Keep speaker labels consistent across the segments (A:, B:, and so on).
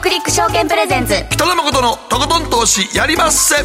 A: クリック証券プレゼンツ。
B: 北野誠のとことん投資やりまっせ。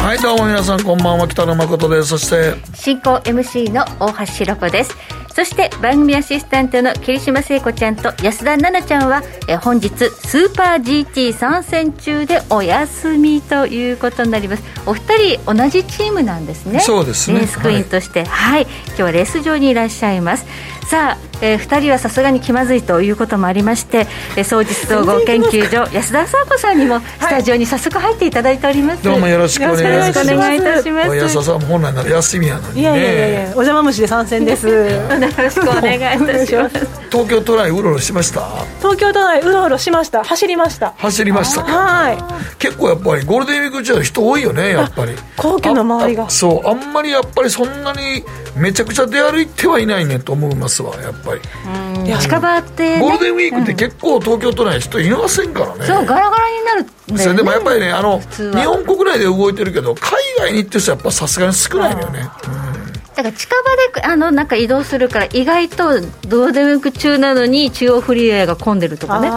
B: はいどうも皆さんこんばんは。北野誠です。そして
C: 進行 MC の大橋ろ子です。そして番組アシスタントの桐島聖子ちゃんと安田奈々ちゃんはえ本日スーパー GT 参戦中でお休みということになります。お二人同じチームなんですね。
B: そうですね。
C: レースクイーンとして。はい、はい、今日はレース場にいらっしゃいます。さあ、えー、2人はさすがに気まずいということもありまして、えー、総実総合研究所安田沙子さんにもスタジオに早速入っていただいております、
B: はい、どうもよろしくお願いします。
C: お願いいたします。
B: 安田さん本来なら休みやのに、ね、い
D: やいやいやいやお邪魔虫で参戦です。よ
C: ろしくお願いいたします。
B: 東京都内うろうろしました？
D: 東京都内うろうろしました。走りました。
B: 走りました
D: はい。
B: 結構やっぱりゴールデンウィーク中は人多いよねやっぱり。
D: 皇居の周りが。
B: そうあんまりやっぱりそんなにめちゃくちゃ出歩いてはいないねと思いますわやっぱり
C: 近場って、
B: ね、ゴールデンウィークって結構東京都内人いませんからね、
C: そうガラガラになる
B: んだよ、ね、でもやっぱりねあの日本国内で動いてるけど海外に行ってる人はやっぱさすがに少ないのよね、
C: だから近場であのなんか移動するから意外とどうでもよく中なのに中央フリーウェイが混んでるとかね。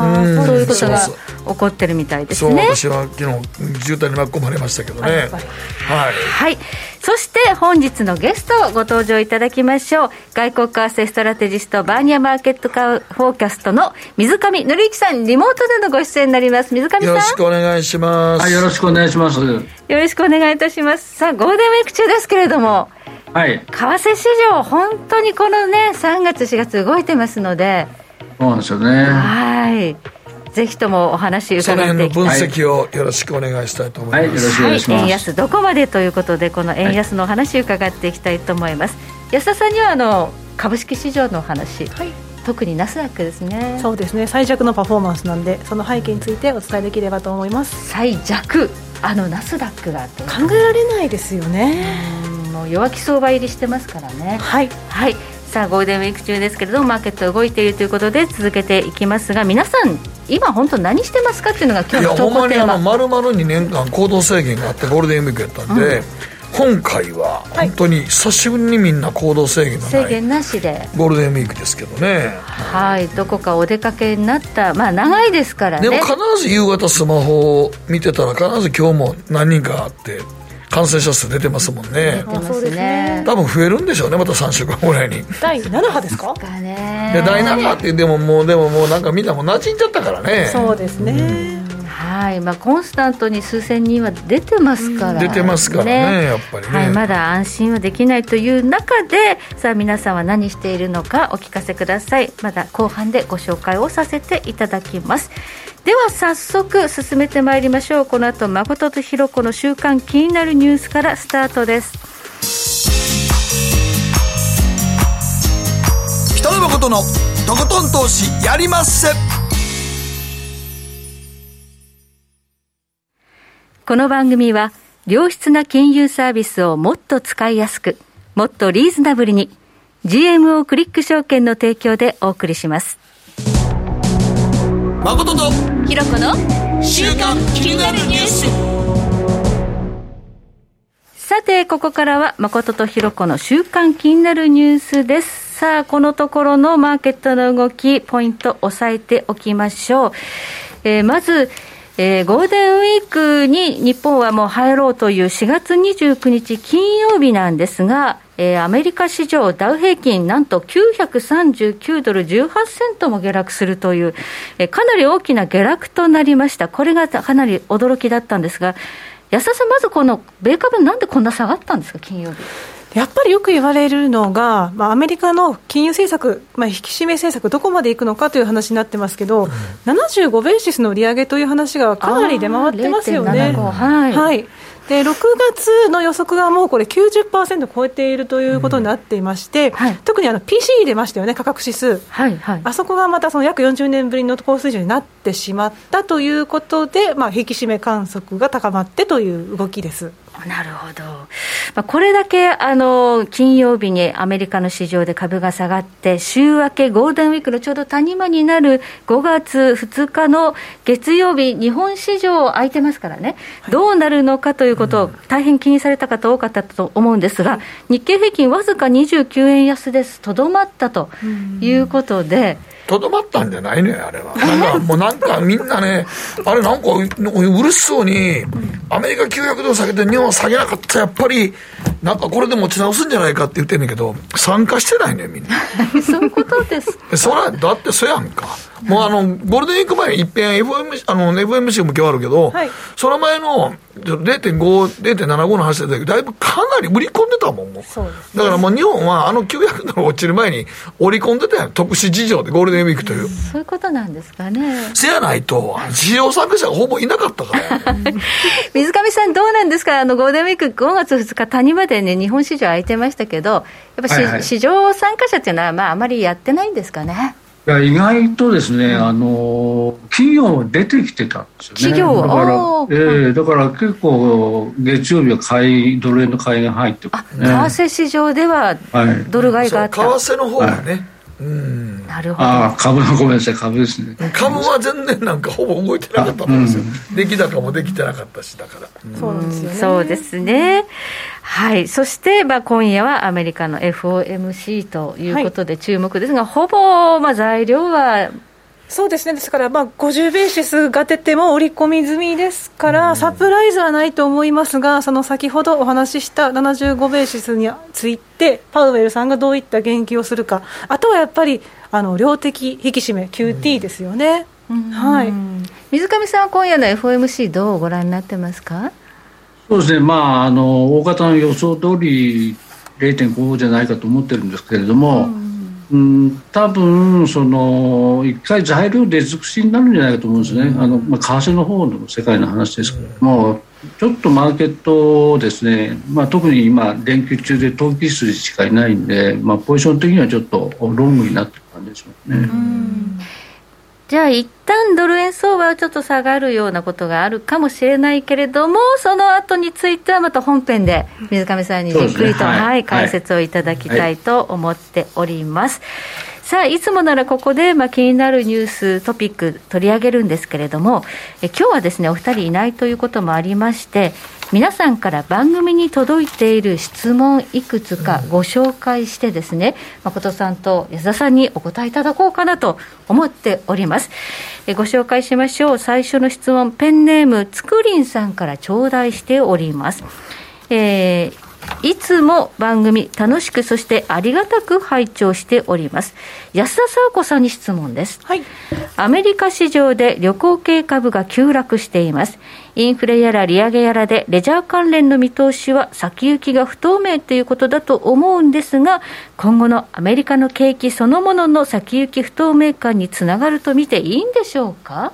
C: そういうことが起こってるみたいですね。
B: 私は昨日渋滞に巻き込まれましたけどね。はい、
C: はい、そして本日のゲストご登場いただきましょう。外国為替ストラテジストバーニアマーケットカフォーキャストの水上紀之さんリモートでのご出演になります。水上さん。
B: よろしくお願いします。
E: はいよろしくお願いします。よ
C: ろしくお願いいたします。さあゴールデンウィーク中ですけれども
E: はい、為
C: 替市場、本当にこのね、3月、4月、動いてますので、
E: そうなんですよね。
C: はいぜひともお話伺ってい
B: き分析をよろしくお願いしたいと思います。はい、よろしくお願いし
C: ます。円安どこまでということで、この円安のお話伺っていきたいと思います。はい、安田さんにはあの株式市場のお話、はい、特にナスダックですね。
D: そうですね。最弱のパフォーマンスなんで、その背景についてお伝えできればと思います。
C: 最弱、あのナスダックが
D: 考えられないですよね。
C: 弱気相場入りしてますからね。
D: はい、
C: はい、さあゴールデンウィーク中ですけれどもマーケット動いているということで続けていきますが皆さん今本当何してますかっていうのが今日の投稿テーマ。いやほんまにあの
B: 丸々2年間行動制限があってゴールデンウィークやったんで、うん。今回は本当に久しぶりにみんな行動制限のない
C: 制限なしで。
B: ゴールデンウィークですけどね。
C: はい。どこかお出かけになったまあ長いですからね。
B: でも必ず夕方スマホを見てたら必ず今日も何人かあって感染者数出てますもんね。
C: そうですね。
B: 多分増えるんでしょうね、また3週間ぐらいに。
D: 第7波ですか？
B: で、第7波って、でももう、でももうなんかみんなもう馴染んじゃったからね。
D: そうですね。
C: はい。まあ、コンスタントに数千人は出てますから、ね、
B: 出てますからね、やっぱりね、
C: はい、まだ安心はできないという中で、さあ、皆さんは何しているのかお聞かせください、まだ後半でご紹介をさせていただきます。では早速進めてまいりましょう。この後誠とひろ子の週刊気になるニュースからスタートです。
B: 北野誠のとことん投資やりまっせ
C: この番組は良質な金融サービスをもっと使いやすくもっとリーズナブルに GMO クリック証券の提供でお送りします。
B: 誠と
C: ひろこの
B: 週刊気になるニュース。
C: さてここからは誠とひろこの週刊気になるニュースです。さあこのところのマーケットの動きポイント押さえておきましょう、えー、まずえー、ゴールデンウィークに日本はもう入ろうという4月29日金曜日なんですが、えー、アメリカ市場ダウ平均なんと939ドル18セントも下落するという、えー、かなり大きな下落となりました。これがかなり驚きだったんですが、安田さん、まずこの米株なんでこんな下がったんですか、金曜日。
D: やっぱりよく言われるのが、まあ、アメリカの金融政策、まあ、引き締め政策、どこまでいくのかという話になってますけど、うん、75ベーシスの利上げという話がかなり出回ってますよね。
C: はい、
D: はい。で6月の予測がもうこれ90%超えているということになっていまして、うん。はい、特にあの PCE 出ましたよね、価格指数、
C: はいはい、
D: あそこがまたその約40年ぶりの高水準になってしまったということで、まあ、引き締め観測が高まってという動きです。
C: なるほど、まあ、これだけあの金曜日にアメリカの市場で株が下がって、週明け、ゴールデンウィークのちょうど谷間になる5月2日の月曜日、日本市場空いてますからね、どうなるのかということを大変気にされた方多かったと思うんですが、日経平均、わずか29円安です、とどまったということで。
B: とどまったんじゃないのよ、あれは。なんか、もうなんかみんなね、あれなんかううるしそうに、アメリカ900ドル下げて日本下げなかったらやっぱり、なんかこれで持ち直すんじゃないかって言ってんねんけど、参加してないねみんな。
C: そういうことです。
B: そら、だってそやんか。もうあの、ゴールデンウィーク前に一遍 FM、あの、FMC も今日あるけど、
D: はい
B: その前の0.5、0.75の話だったけど、だいぶかなり売り込んでたもん、もう。だからもう日本はあの900ドル落ちる前に織り込んでたやん。特殊事情でゴールデンウィークという。
C: そういうことなんですかね。
B: せやないと、市場参加者がほぼいなかったからや。
C: 水上さん、どうなんですか、あのゴールデンウィーク5月2日、谷までね、日本市場開いてましたけど、やっぱし、
E: はいはい
C: 市場参加者っていうのは、まあ、あまりやってないんですかね？
E: いや意外とですね、あの企業も出てきてたんですよね。
C: 企業
E: だから
C: お、
E: え
C: ー
E: えだから結構月曜日は買いドル円の買いが入って
C: あ、
E: ますね。
C: 為替市場では
E: はい
C: ドル買いがあった。
B: そう為替の方がね、うん。
C: なるほど。
E: ああ株のごめんなさい株ですね。
B: 株は全然なんかほぼ動いてなかったんですよ。出来高もできてなかったし、だから。うん
D: そうですよね。
C: そうですね。はい。そして、まあ、今夜はアメリカの FOMC ということで注目ですが、ほぼ、まあ、材料は、
D: そうですね、ですから、まあ、50ベーシスが出ても織り込み済みですから、サプライズはないと思いますが、その先ほどお話しした75ベーシスについて、パウエルさんがどういった言及をするか、あとはやっぱり、あの量的引き締め、QT ですよね。はい
C: うん。水上さんは今夜の FOMC どうご覧になってますか？
E: そうですね、まあ、あの大方の予想通り0.5じゃないかと思ってるんですけれども、うん、多分その一回材料出尽くしになるんじゃないかと思うんですね、あのまあ、為替の方の世界の話ですけれども、ちょっとマーケットですね、まあ、特に今、連休中で投機筋しかいないんで、まあ、ポジション的にはちょっとロングになってる感じですよね。
C: じゃあ一旦ドル円相場はちょっと下がるようなことがあるかもしれないけれども、その後についてはまた本編で水上さんにじっくりと、
E: ね
C: はい
E: はい。
C: 解説をいただきたいと思っております。さあ、いつもならここで、まあ、気になるニュース、トピック取り上げるんですけれども、え今日はですね、お二人いないということもありまして、皆さんから番組に届いている質問いくつかご紹介してですね、誠さんと安田さんにお答えいただこうかなと思っております。えご紹介しましょう。最初の質問、ペンネームつくりんさんから頂戴しております。えーいつも番組楽しくそしてありがたく拝聴しております。安田沙子さんに質問です。
D: はい
C: アメリカ市場で旅行系株が急落しています。インフレやら利上げやらでレジャー関連の見通しは先行きが不透明ということだと思うんですが、今後のアメリカの景気そのものの先行き不透明感につながると見ていいんでしょうか？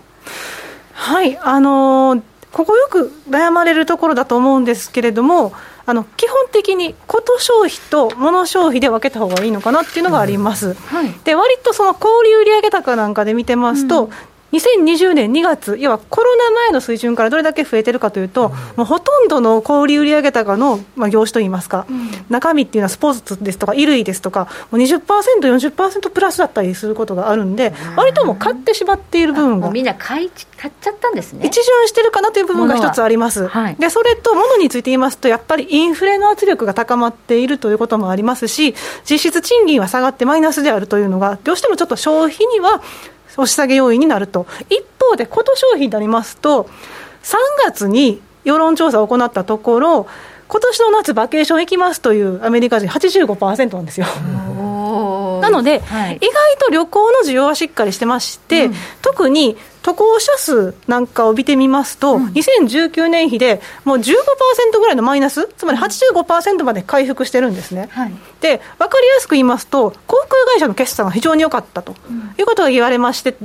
D: はい、あのーここよく悩まれるところだと思うんですけれども、あの基本的にこと消費と物消費で分けた方がいいのかなっていうのがあります。
C: はい。
D: で割とその小売売上高なんかで見てますと、2020年2月、要はコロナ前の水準からどれだけ増えてるかというと、もうほとんどの小売売上高の、まあ、業種といいますか、中身っていうのはスポーツですとか、衣類ですとか、もう20%、40%プラスだったりすることがあるんで、割ともう買ってしまっている部分が
C: もうみんな買い買っちゃったんですね。
D: 一巡してるかなという部分が一つあります、
C: 物は。はい。
D: でそれと物について言いますと、やっぱりインフレの圧力が高まっているということもありますし、実質賃金は下がってマイナスであるというのが、どうしてもちょっと消費には押し下げ要因になると、一方で、こと消費になりますと、3月に世論調査を行ったところ、今年の夏、バケーション行きますというアメリカ人85%なんですよ。なので、
C: はい。
D: 意外と旅行の需要はしっかりしてまして、特に渡航者数なんかを見てみますと、2019年比でもう15%ぐらいのマイナス、つまり85%まで回復してるんですね。
C: はい。
D: で分かりやすく言いますと、航空会社の決算が非常に良かったと、いうことが言われまして、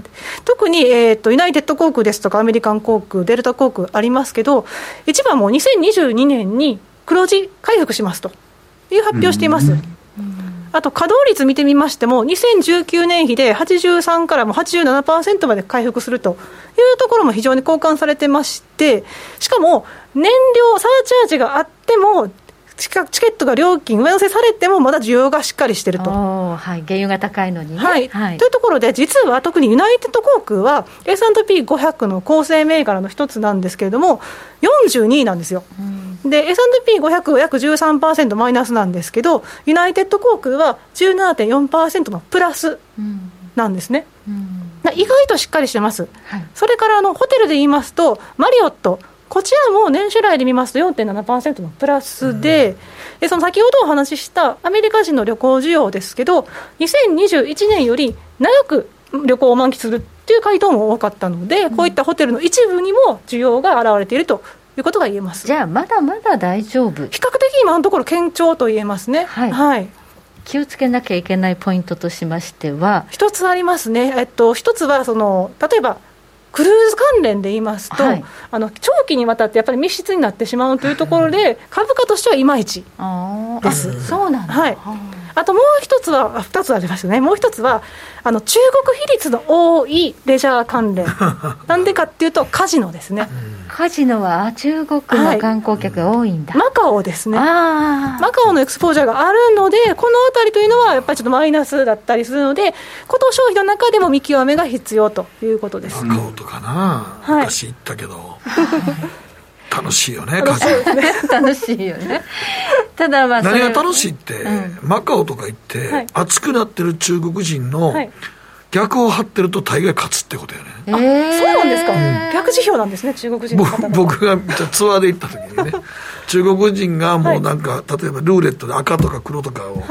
D: 特に、えー、とユナイテッド航空ですとか、アメリカン航空、デルタ航空ありますけど、一番もう2022年に黒字回復しますという発表をしています。あと稼働率見てみましても、2019年比で83からも87%まで回復するというところも非常に好感されてまして、しかも燃料サーチャージがあっても、チケチケットが料金上乗せされても、まだ需要がしっかりしてると。
C: はい、原油が高いのにね。
D: はい
C: はい
D: というところで、実は特にユナイテッド航空は S&P500 の構成銘柄の一つなんですけれども、42位なんですよ。で、S&P500 は約13%マイナスなんですけど、ユナイテッド航空は17.4%のプラスなんですね。意外としっかりしてます。はい、それからあのホテルで言いますと、マリオット、こちらも年初来で見ますと4.7%のプラスで、うん、でその先ほどお話ししたアメリカ人の旅行需要ですけど、2021年より長く旅行を満喫するっていう回答も多かったので、うん、こういったホテルの一部にも需要が現れているということが言えます。
C: じゃあ、まだまだ大丈夫。
D: 比較的今のところ、堅調と言えますね。はい、はい。
C: 気をつけなきゃいけないポイントとしましては。
D: 一つありますね、えっと、一つはその例えばクルーズ関連で言いますと、はい、あの長期にわたってやっぱり密室になってしまうというところで、株価としてはいまいちです。
C: そうなん
D: はいあともう一つは、二つありますね、もう一つは、あの中国比率の多いレジャー関連、なんでかっていうと、カジノですね。
C: カジノは中国の観光客が多いんだ、
D: はい、マカオですね、マカオのエクスポージャーがあるので、このあたりというのは、やっぱりちょっとマイナスだったりするので、コト消費の中でも見極めが必要ということです。
B: マカオとかな、はい、昔行ったけど。楽しいよね、カジ
C: ノ。楽しいよね。ただまあ、
B: 何が楽しいって、うん、マカオとか行って、はい、熱くなってる中国人の、逆を張ってると大概勝つってことよね。
D: えー、そうなんですか、うん、逆辞表なんですね、中国人の方
B: 僕がツアーで行った時にね、中国人がもうなんか、はい、例えばルーレットで赤とか黒とかを、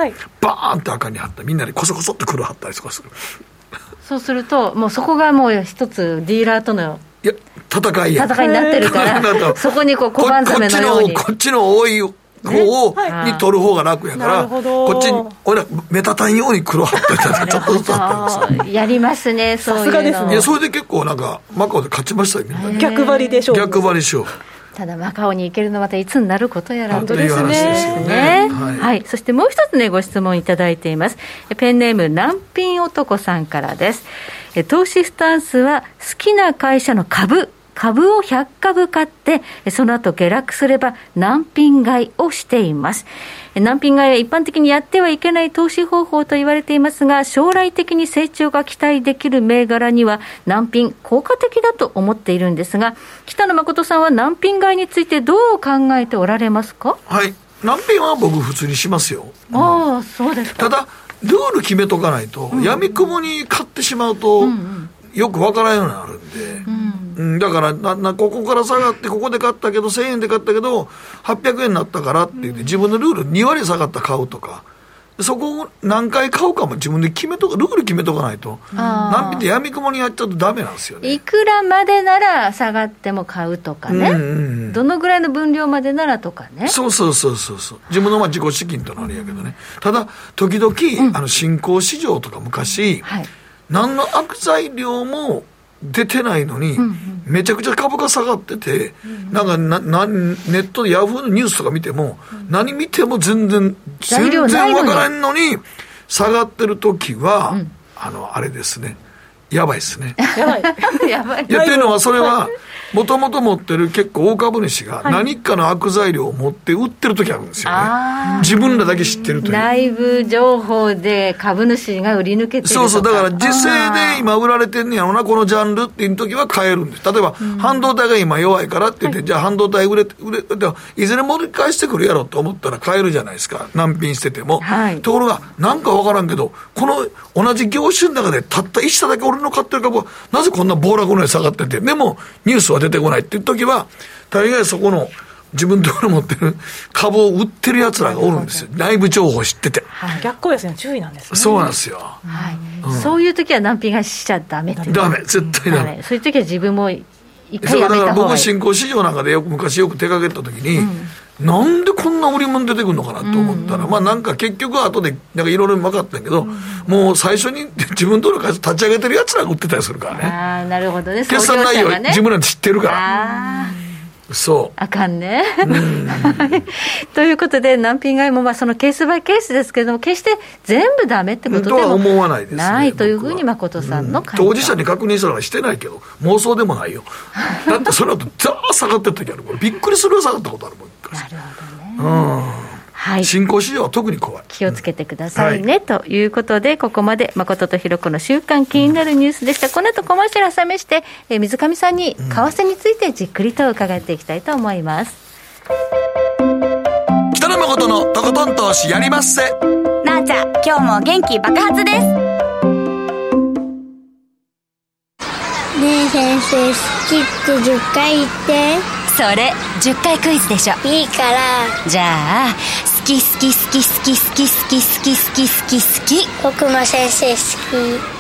B: バーンって赤に貼った。みんなにこそこそって黒貼ったりとかする。
C: そうすると、もうそこがもう一つ、ディーラーとの
B: いや、戦いや。
C: 戦いになってるから、そこにこう小判ザメのように
B: こ。こっちの多い方を、に取る方が楽やから、こっちに、俺ら目立たんように黒貼ってたら、ちょっとずつ貼ってます。
C: やりますね、そういうの。
B: いや、それで結構なんか、マカオで勝ちましたよ、みんな。
D: 逆張りでしょう。
B: 逆張りしよう。
C: ただマカオに行けるのまたいつになることやら
B: 本当ですね。ね
C: はい、はい、そしてもう一つねご質問いただいています。ペンネーム難品男さんからです。投資スタンスは好きな会社の株株を100株買って、その後下落すれば難品買いをしています。難品買いは一般的にやってはいけない投資方法と言われていますが、将来的に成長が期待できる銘柄には難品効果的だと思っているんですが、北野誠さんは難品買いについてどう考えておられますか？
B: はい。難品は僕普通にしますよ。
C: ああ、そうです
B: か。ただ、ルール決めとかないと、やみくもに買ってしまうと、よくわからんようになるんで、うん、だからなな、ここから下がって、ここで買ったけど、1000円で買ったけど、800円になったからって言って、自分のルール2割下がった買うとか。そこを何回買うかも自分で決めとか、ルール決めとかないと、何品でやみくもにやっちゃうとだめなんですよね。
C: いくらまでなら下がっても買うとかね、うんうんうん、どのぐらいの分量までならとかね。
B: そうそうそうそうそう、自分のまあ自己資金とのあれやけどね、ただ、時々、うん、あの新興市場とか昔、はい。何の悪材料も出てないのに、めちゃくちゃ株価下がってて、なんかななネットでヤフーのニュースとか見ても、何見ても全然、全然わからんのに、下がってる時は、あの、あれですね、やばいですね。
C: やばい。やばい。
B: いや、っていうのは、それは、もともと持ってる結構大株主が何かの悪材料を持って売ってる時あるんですよね、はい、自分らだけ知ってるという。
C: 内部情報で株主が売り抜けてる
B: そうそう。だから実勢で今売られてんねやろなこのジャンルっていう時は買えるんです。例えば、半導体が今弱いからって言って、はい、じゃあ半導体売れ売れいずれ盛り返してくるやろと思ったら買えるじゃないですか。難品してても、はい、ところがなんか分からんけどこの同じ業種の中でたった一社だけ俺の買ってる株はなぜこんな暴落のように下がっててでもニュースは出てこないっていう時は、大概そこの自分のところ持ってる株を売ってるやつらがおるんですよ。内部情報知ってて。
D: はい、逆行ですね、注意なんですね。
B: そうなんですよ。は
C: い。うん、そういう時は難品がしちゃダメって
B: ダメ、絶対ダメ、はい。
C: そういう時は自分も一回やめた方がいい。だから
B: 僕新興市場なんかでよく昔よく手掛けた時に、うんなんでこんな売り物出てくるのかなと思ったら、うん、まあなんか結局後でなんかいろいろ分かったけど、うん、もう最初に 自分との会社立ち上げてるやつらが売ってたりするからね。
C: ああ、なるほどね。
B: 決算内容、ね、自分ら知ってるから。そう。
C: あかんね。ということで、難品買いもまあそのケースバイケースですけれども、決して全部ダメってことでも
B: 思わないです、ね、
C: ないというふうに誠さんの、うん、
B: 当事者に確認したらしてないけど、妄想でもないよ。だってその後、ザー下がってる時あるびっくりする下がったことあるもん。
C: なるほどね。
B: うん。はい、新興市場は特に怖い。
C: 気をつけてくださいね、はい、ということでここまで誠とひろ子の週間気になるニュースでした、この後コマーシャル挟めして、え水上さんに為替についてじっくりと伺っていきたいと思います、
B: うん、北野誠のとことん投資やりまっせ。
A: なあちゃん今日も元気爆発です。先生好きって10回言って
F: それ10回クイズでしょ。
A: いいから。
F: じゃあ好き好き好き好き好き好き好き好き好き。好き
A: 僕も先生好き。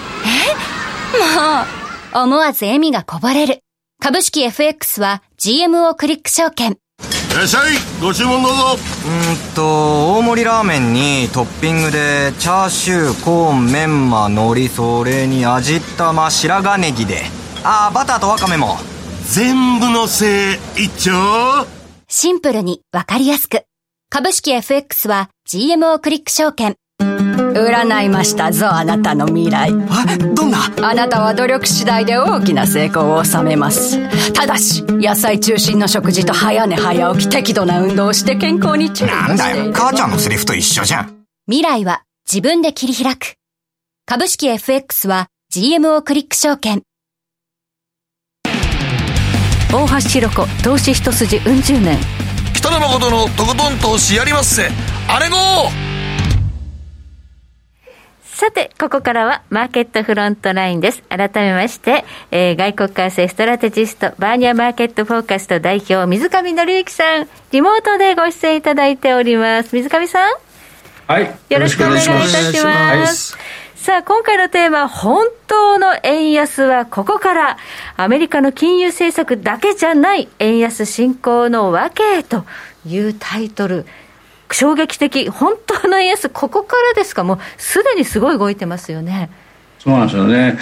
F: もう思わず笑みがこぼれる。株式 FX は GMO クリック証券。
G: いらっしゃいご注文どうぞ。
H: うんと大盛りラーメンにトッピングでチャーシューコーンメンマ海苔それに味玉白髪ネギで。ああバターとワカメも
G: 全部のせい一丁。
F: シンプルにわかりやすく。株式 FX は GMO クリック証券。
I: 占いましたぞあなたの未来。
H: えどんな？
I: あなたは努力次第で大きな成功を収めます。ただし野菜中心の食事と早寝早起き適度な運動をして健康に注意
H: なんだよ。母ちゃんのセリフと一緒じゃん。
F: 未来は自分で切り開く。株式 FX は GMO クリック証券
C: 大橋ひろ子投資一筋うん十年
B: 北野誠のとことん投資やりまっせあれご
C: さて、ここからはマーケットフロントラインです。改めまして、えー外国為替ストラテジスト、バーニアマーケットフォーカスト代表、水上則之さん、リモートでご出演いただいております。水上さん、
E: はい。
C: よろしくお願いいたします。さあ、今回のテーマ、本当の円安はここから、アメリカの金融政策だけじゃない円安進行の訳というタイトル。衝撃的、本当の円安、ここからですか、もうすでにすごい動いてますよね。
E: そうなんですよね。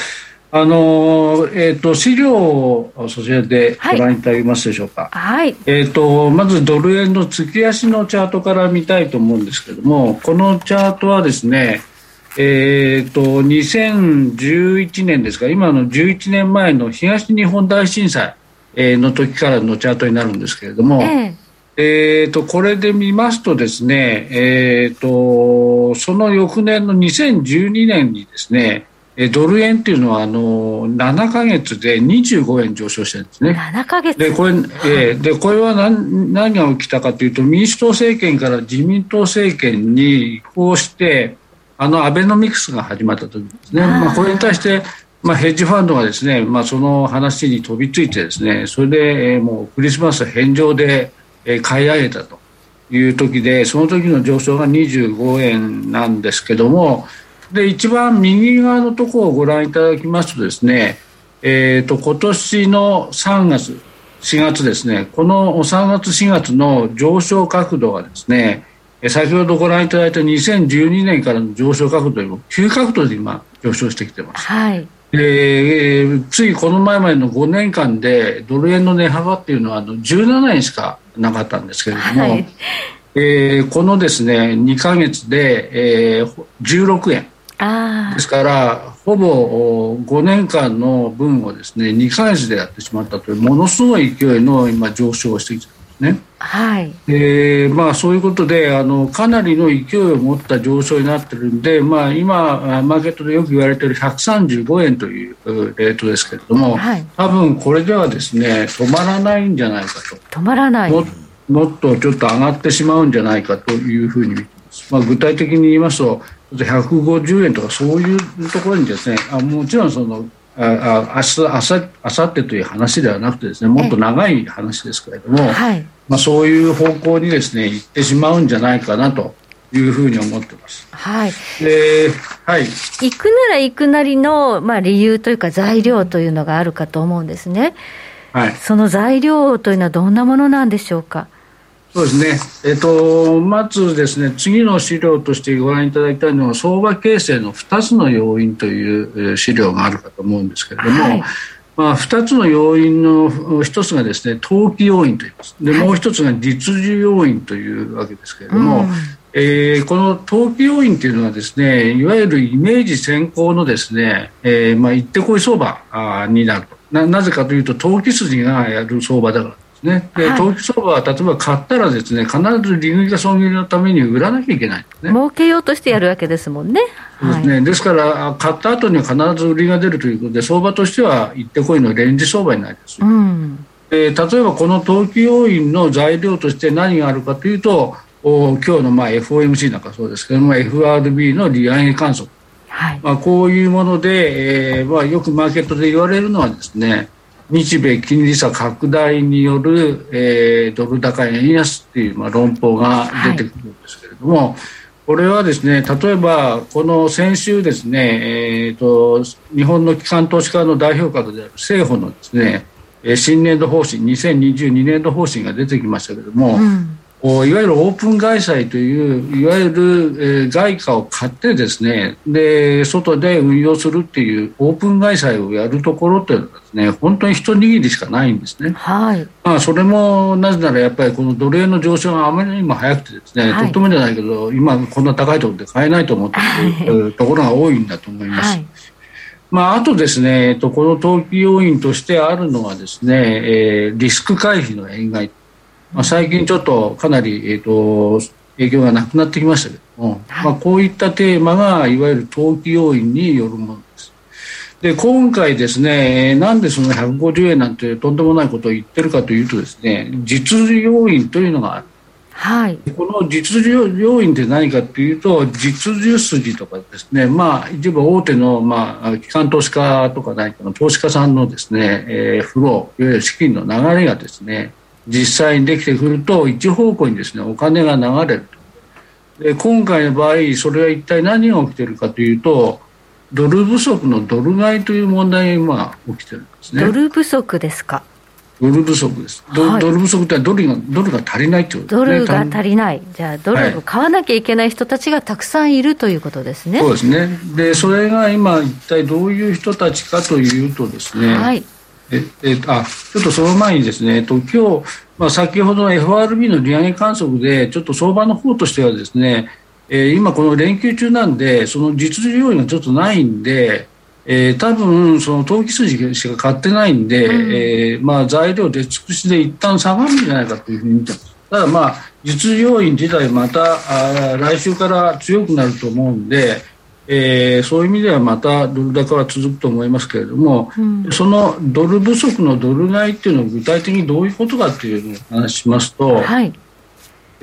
E: あのえっ、と資料をそちらでご覧いただけますでしょうか？
C: はい。
E: えー、とまずドル円の月足のチャートから見たいと思うんですけどもこのチャートはですね、えー、と2011年ですか今の11年前の東日本大震災えーの時からのチャートになるんですけれども、
C: え
E: えー、とこれで見ますとですね、えー、とその翌年の2012年にですねえードル円っていうのはあの7か月で25円上昇してるんです
C: え
E: ね。
C: 7ヶ月。
E: でこれ,、えーでこれは何何が起きたかというと民主党政権から自民党政権に移行してあのアベノミクスが始まった時ですね、まあ、これに対して、まあ、ヘッジファンドがですね、まあ、その話に飛びついてですねそれで、えーもうクリスマス返上で、えー買い上げたという時でその時の上昇が25円なんですけどもで一番右側のところをご覧いただきますとですねえー、と今年の3月、4月ですね、この3月、4月の上昇角度がですね、え先ほどご覧いただいた2012年からの上昇角度よりも急角度で今、上昇してきてます。
C: はい。
E: でえーついこの前までの5年間でドル円の値幅っていうのはあの17円しかなかったんですけれども、
C: はい
E: えーこのですね2ヶ月で、えー16円
C: あ
E: ですからほぼお5年間の分をですね2ヶ月でやってしまったというものすごい勢いの今上昇をしてきてるんですね。
C: あ、はい。
E: でまあ、そういうことであのかなりの勢いを持った上昇になってるんで、まあ、今、あマーケットでよく言われている135円といううレートですけれども、
C: はい
E: 多分これではですね止まらないんじゃないかと。
C: 止まらない。
E: ももっとちょっと上がってしまうんじゃないかというふうに見ています、まあ、具体的に言いますと150円とかそういうところにですねあもちろんそのああ明日あさあさってという話ではなくてですねもっと長い話ですけれども、
C: はい。
E: まあ、そういう方向にですね行ってしまうんじゃないかなというふうに思ってます。
C: はい。
E: ではい
C: 行くなら行くなりの、まあ、理由というか材料というのがあるかと思うんですね。
E: はい
C: その材料というのはどんなものなんでしょうか？
E: そうですね、えっと、まずですね次の資料としてご覧いただきたいのは相場形成の2つの要因というえー資料があるかと思うんですけれども、
C: はい
E: まあ、2つの要因の1つがですね投機要因といいます。でもう1つが実需要因というわけですけれども、
C: うん。
E: えーこの投機要因というのはですねいわゆるイメージ先行のですね、えーまあ、行ってこい相場になると。ななぜかというと投機筋がやる相場だからですねで、
C: はい
E: 投機相場は例えば買ったらですね必ず利食いが損切りのために売らなきゃいけないね。
C: 儲けようとしてやるわけですもんね。
E: ですね、ですからあ買った後には必ず売りが出るということで相場としては行ってこいのレンジ相場になります。
C: うん。
E: で例えばこの投機要因の材料として何があるかというとお今日のまあ FOMC なんかそうですけども FRB の利上げ観測、
C: はい。
E: まあ、こういうもので、えーまあ、よくマーケットで言われるのはですね日米金利差拡大による、えー、ドル高円安という、まあ、論法が出てくるんですけれども、はい、これはですね例えばこの先週ですね、えーと、日本の機関投資家の代表格である政府のですね新年度方針2022年度方針が出てきましたけれども、うん。いわゆるオープン外債といういわゆる、え外貨を買ってですねで外で運用するっていうオープン外債をやるところっていうのはですね本当に一握りしかないんですね。
C: はい。
E: まあそれもなぜならやっぱりこのドル円の上昇があまりにも早くてですね、はい、とってもじゃないけど今こんな高いところで買えないと思っているところが多いんだと思います。はいまあ、あとですね、えっと、この投機要因としてあるのはですね、えー、リスク回避の円買いまあ、最近ちょっとかなり、えーと、影響がなくなってきましたけども、はい、まあ、こういったテーマがいわゆる投機要因によるものです。で今回ですね、なんでその150円なんてとんでもないことを言ってるかというとですね、実需要因というのがある。
C: はい、
E: この実需要因って何かというと実需筋とかですね、まあ、一部大手の、まあ、機関投資家とか何かの投資家さんのですね、えー、フローいわゆる資金の流れがですね実際にできてくると一方向にですねお金が流れる。とで今回の場合それは一体何が起きているかというとドル不足のドル買いという問題が今起きてるんですね。
C: ドル不足ですか？
E: ドル不足です、はい、ドル不足ってドルがドルが足りないという
C: ことですね。ドルが足りない。じゃあドルを買わなきゃいけない人たちがたくさんいるということですね、
E: そうですね。でそれが今一体どういう人たちかというとですね、はいええあちょっとその前にですね、えっと、今日、まあ、先ほどの FRB の利上げ観測でちょっと相場の方としてはですね、えー、今、この連休中なんでその実需要因がちょっとないんで、えー、多分その投機筋しか買ってないんで、うん、えー、まあ、材料出尽くしで一旦下がるんじゃないかというふうに見てます。ただ、まあ、実需要因自体またあ来週から強くなると思うんで、えー、そういう意味ではまたドル高は続くと思いますけれども、うん、そのドル不足のドル買いっていうのは具体的にどういうことかっていうのを話しますと、はい。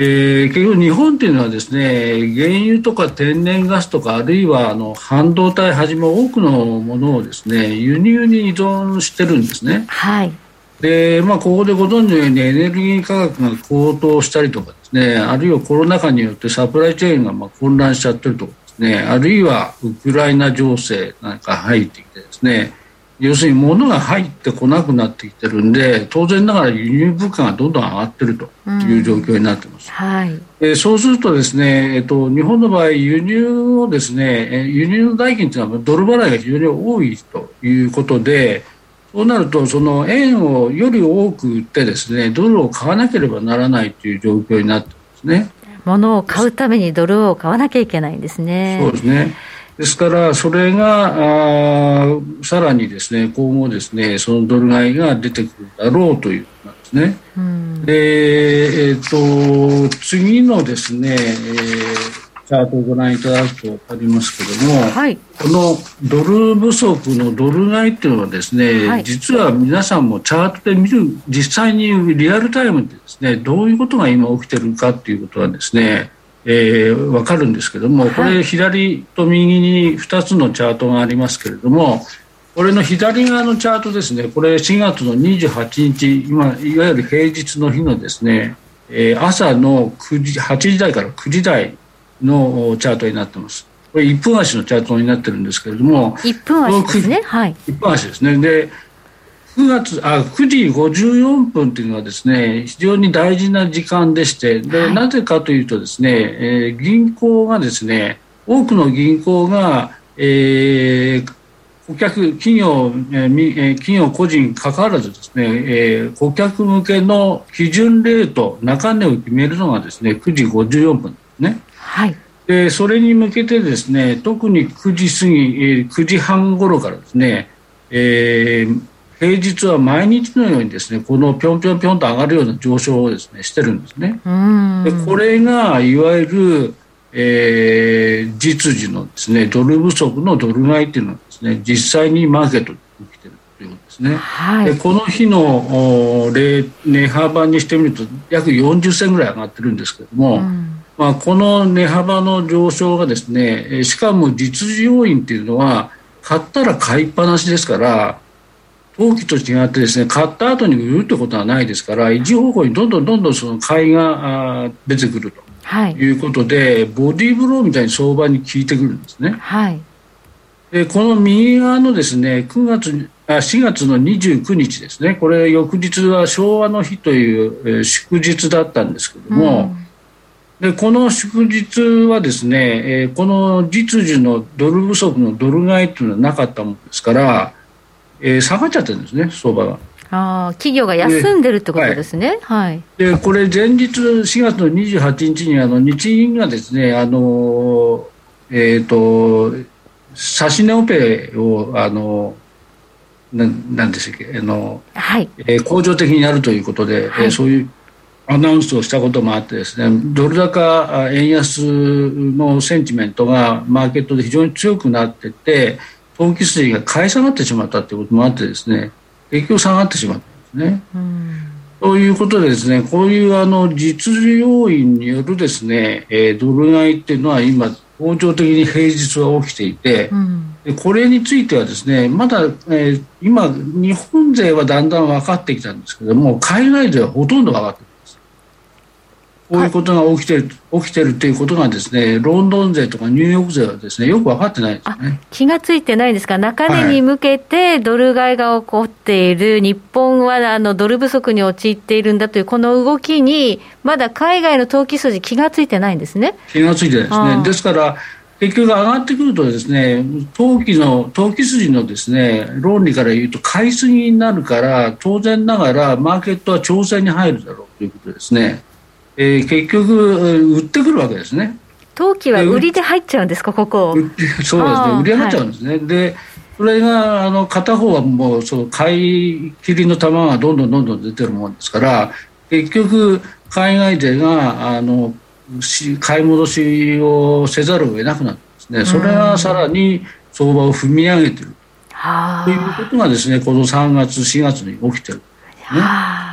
E: えー、結局日本っていうのはですね原油とか天然ガスとかあるいはあの半導体はじめ多くのものをですね輸入に依存してるんですね。
C: はい。
E: でまあ、ここでご存知のようにエネルギー価格が高騰したりとかですねあるいはコロナ禍によってサプライチェーンがまあ混乱しちゃってるとね、あるいはウクライナ情勢なんか入ってきてですね、要するに物が入ってこなくなってきてるんで、当然ながら輸入物価がどんどん上がってるという状況になってます。うん、
C: はい。
E: えそうするとですね、えっと、日本の場合、輸入をですね、輸入の代金というのはドル払いが非常に多いということで、そうなると、その円をより多く売ってですね、ドルを買わなければならないという状況になってますね。
C: 物を買うためにドルを買わなきゃいけないんですね。
E: そうですねですから、それがあさらにですね今後ですねそのドル買いが出てくるだろうということなんですね。うん、で、えっ、ー、と次のですね、えーチャートをご覧いただくと分かりますけども、はい、このドル不足のドル買いっていうのはですね、はい、実は皆さんもチャートで見る実際にリアルタイムでですねどういうことが今起きてるかっていうことはですねえー、分かるんですけどもこれ左と右に2つのチャートがありますけれどもこれの左側のチャートですねこれ4月の28日今いわゆる平日の日のですね、えー、朝の9時8時台から9時台のチャートになってます。これ1分足のチャートになってるんですけれども
C: 1分足ですねはい
E: 1分足ですねで9月あ9時54分というのはですね非常に大事な時間でしてで、はい、なぜかというとですね、えー、銀行がですね多くの銀行が、えー、顧客企業、えー、企業個人かかわらずですね、えー、顧客向けの基準レート中値を決めるのがですね9時54分ですね。
C: はい、
E: でそれに向けてですね特に9時過ぎ、えー、9時半頃からですね、えー、平日は毎日のようにですねこのぴょんぴょんぴょんと上がるような上昇をですねしてるんですね。でこれがいわゆる、えー、実需のですねドル不足のドル買いっていうのはですね実際にマーケットに起きてるということですね。
C: はい、
E: でこの日の値幅にしてみると約40銭ぐらい上がってるんですけども。うんまあ、この値幅の上昇がですねしかも実需要因っていうのは買ったら買いっぱなしですから投機と違ってですね買った後に売るってことはないですから一方向にどんどんどんどんその買いがあ出てくると
C: はい。
E: いうことで、ボディーブローみたいに相場に効いてくるんですね。
C: はい。
E: でこの右側のですね9月にあ4月の29日ですねこれ翌日は昭和の日という、えー祝日だったんですけども、でこの祝日はですね、えーこの実需のドル不足のドル買いというのはなかったものですから、えー下がっちゃってるんですね相場が。
C: ああ、企業が休んでるってことですね。はい。
E: でこれ前日4月の28日にあの日銀がですねあのえっ、と指値オペをあのななんでしたっけあの、
C: はい。
E: えー恒常的にやるということで、
C: はい
E: えーそういうアナウンスをしたこともあってですねドル高あ円安のセンチメントがマーケットで非常に強くなってて投機筋が買い下がってしまったということもあってですね結局下がってしまったんですね。ということでですね、こういうあの実需要因によるですね、えードル買いっていうのは今、恒常的に平日は起きていて、
C: うん。
E: でこれについてはですね、まだ、えー今、日本勢はだんだん分かってきたんですけども、海外勢はほとんど分かって。こういうことが起きてる、起きてるということがですね、ロンドン勢とかニューヨーク勢はですね、よく分かってないんですね。
C: 気がついてないんですが、中値に向けてドル買いが起こっている、日本はあのドル不足に陥っているんだというこの動きに、まだ海外の投機筋、気がついてないんですね。
E: 気がついてないですね。ですから、結局上がってくるとですね、投機の、投機筋のですね、論理から言うと買いすぎになるから、当然ながらマーケットは調整に入るだろうということですね。えー結局、売ってくるわけですね。
C: 投機は売りで入っちゃうんですか、ここ。
E: そうですね。売り上がっちゃうんですね、でそれがあの片方はもうそう買い切りの玉がどんどんどんどん出てるもんですから結局、海外勢があのし買い戻しをせざるを得なくなってですね。それがさらに相場を踏み上げてる。
C: は
E: ということがですねこの3月、4月に起きてる。
C: あ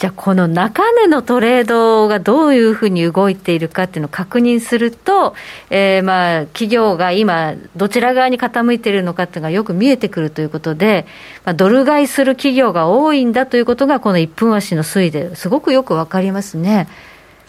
C: じゃあ、この中値のトレードがどういうふうに動いているかっていうのを確認すると、えーまあ企業が今、どちら側に傾いているのかっていうのがよく見えてくるということで、まあ、ドル買いする企業が多いんだということが、この1分足の推移ですごくよくわかりますね。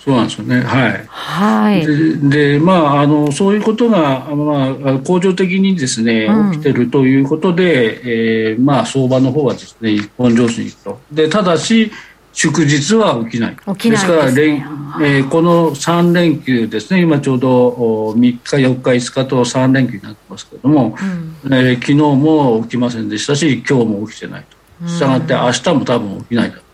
E: そうなんですよね、はい
C: はい。
E: ででまあ、あのそういうことが、まあ、恒常的にですね、
C: うん
E: 起きてるということで、えーまあ、相場の方はですね一本上昇に行くとでただし祝日は起きない。
C: 起きない
E: ですから
C: ですね
E: 連えーこの3連休ですね今ちょうどお3日4日5日と3連休になってますけれども、
C: うん。
E: えー昨日も起きませんでしたし今日も起きてないと。したがって明日も多分起きないだろう。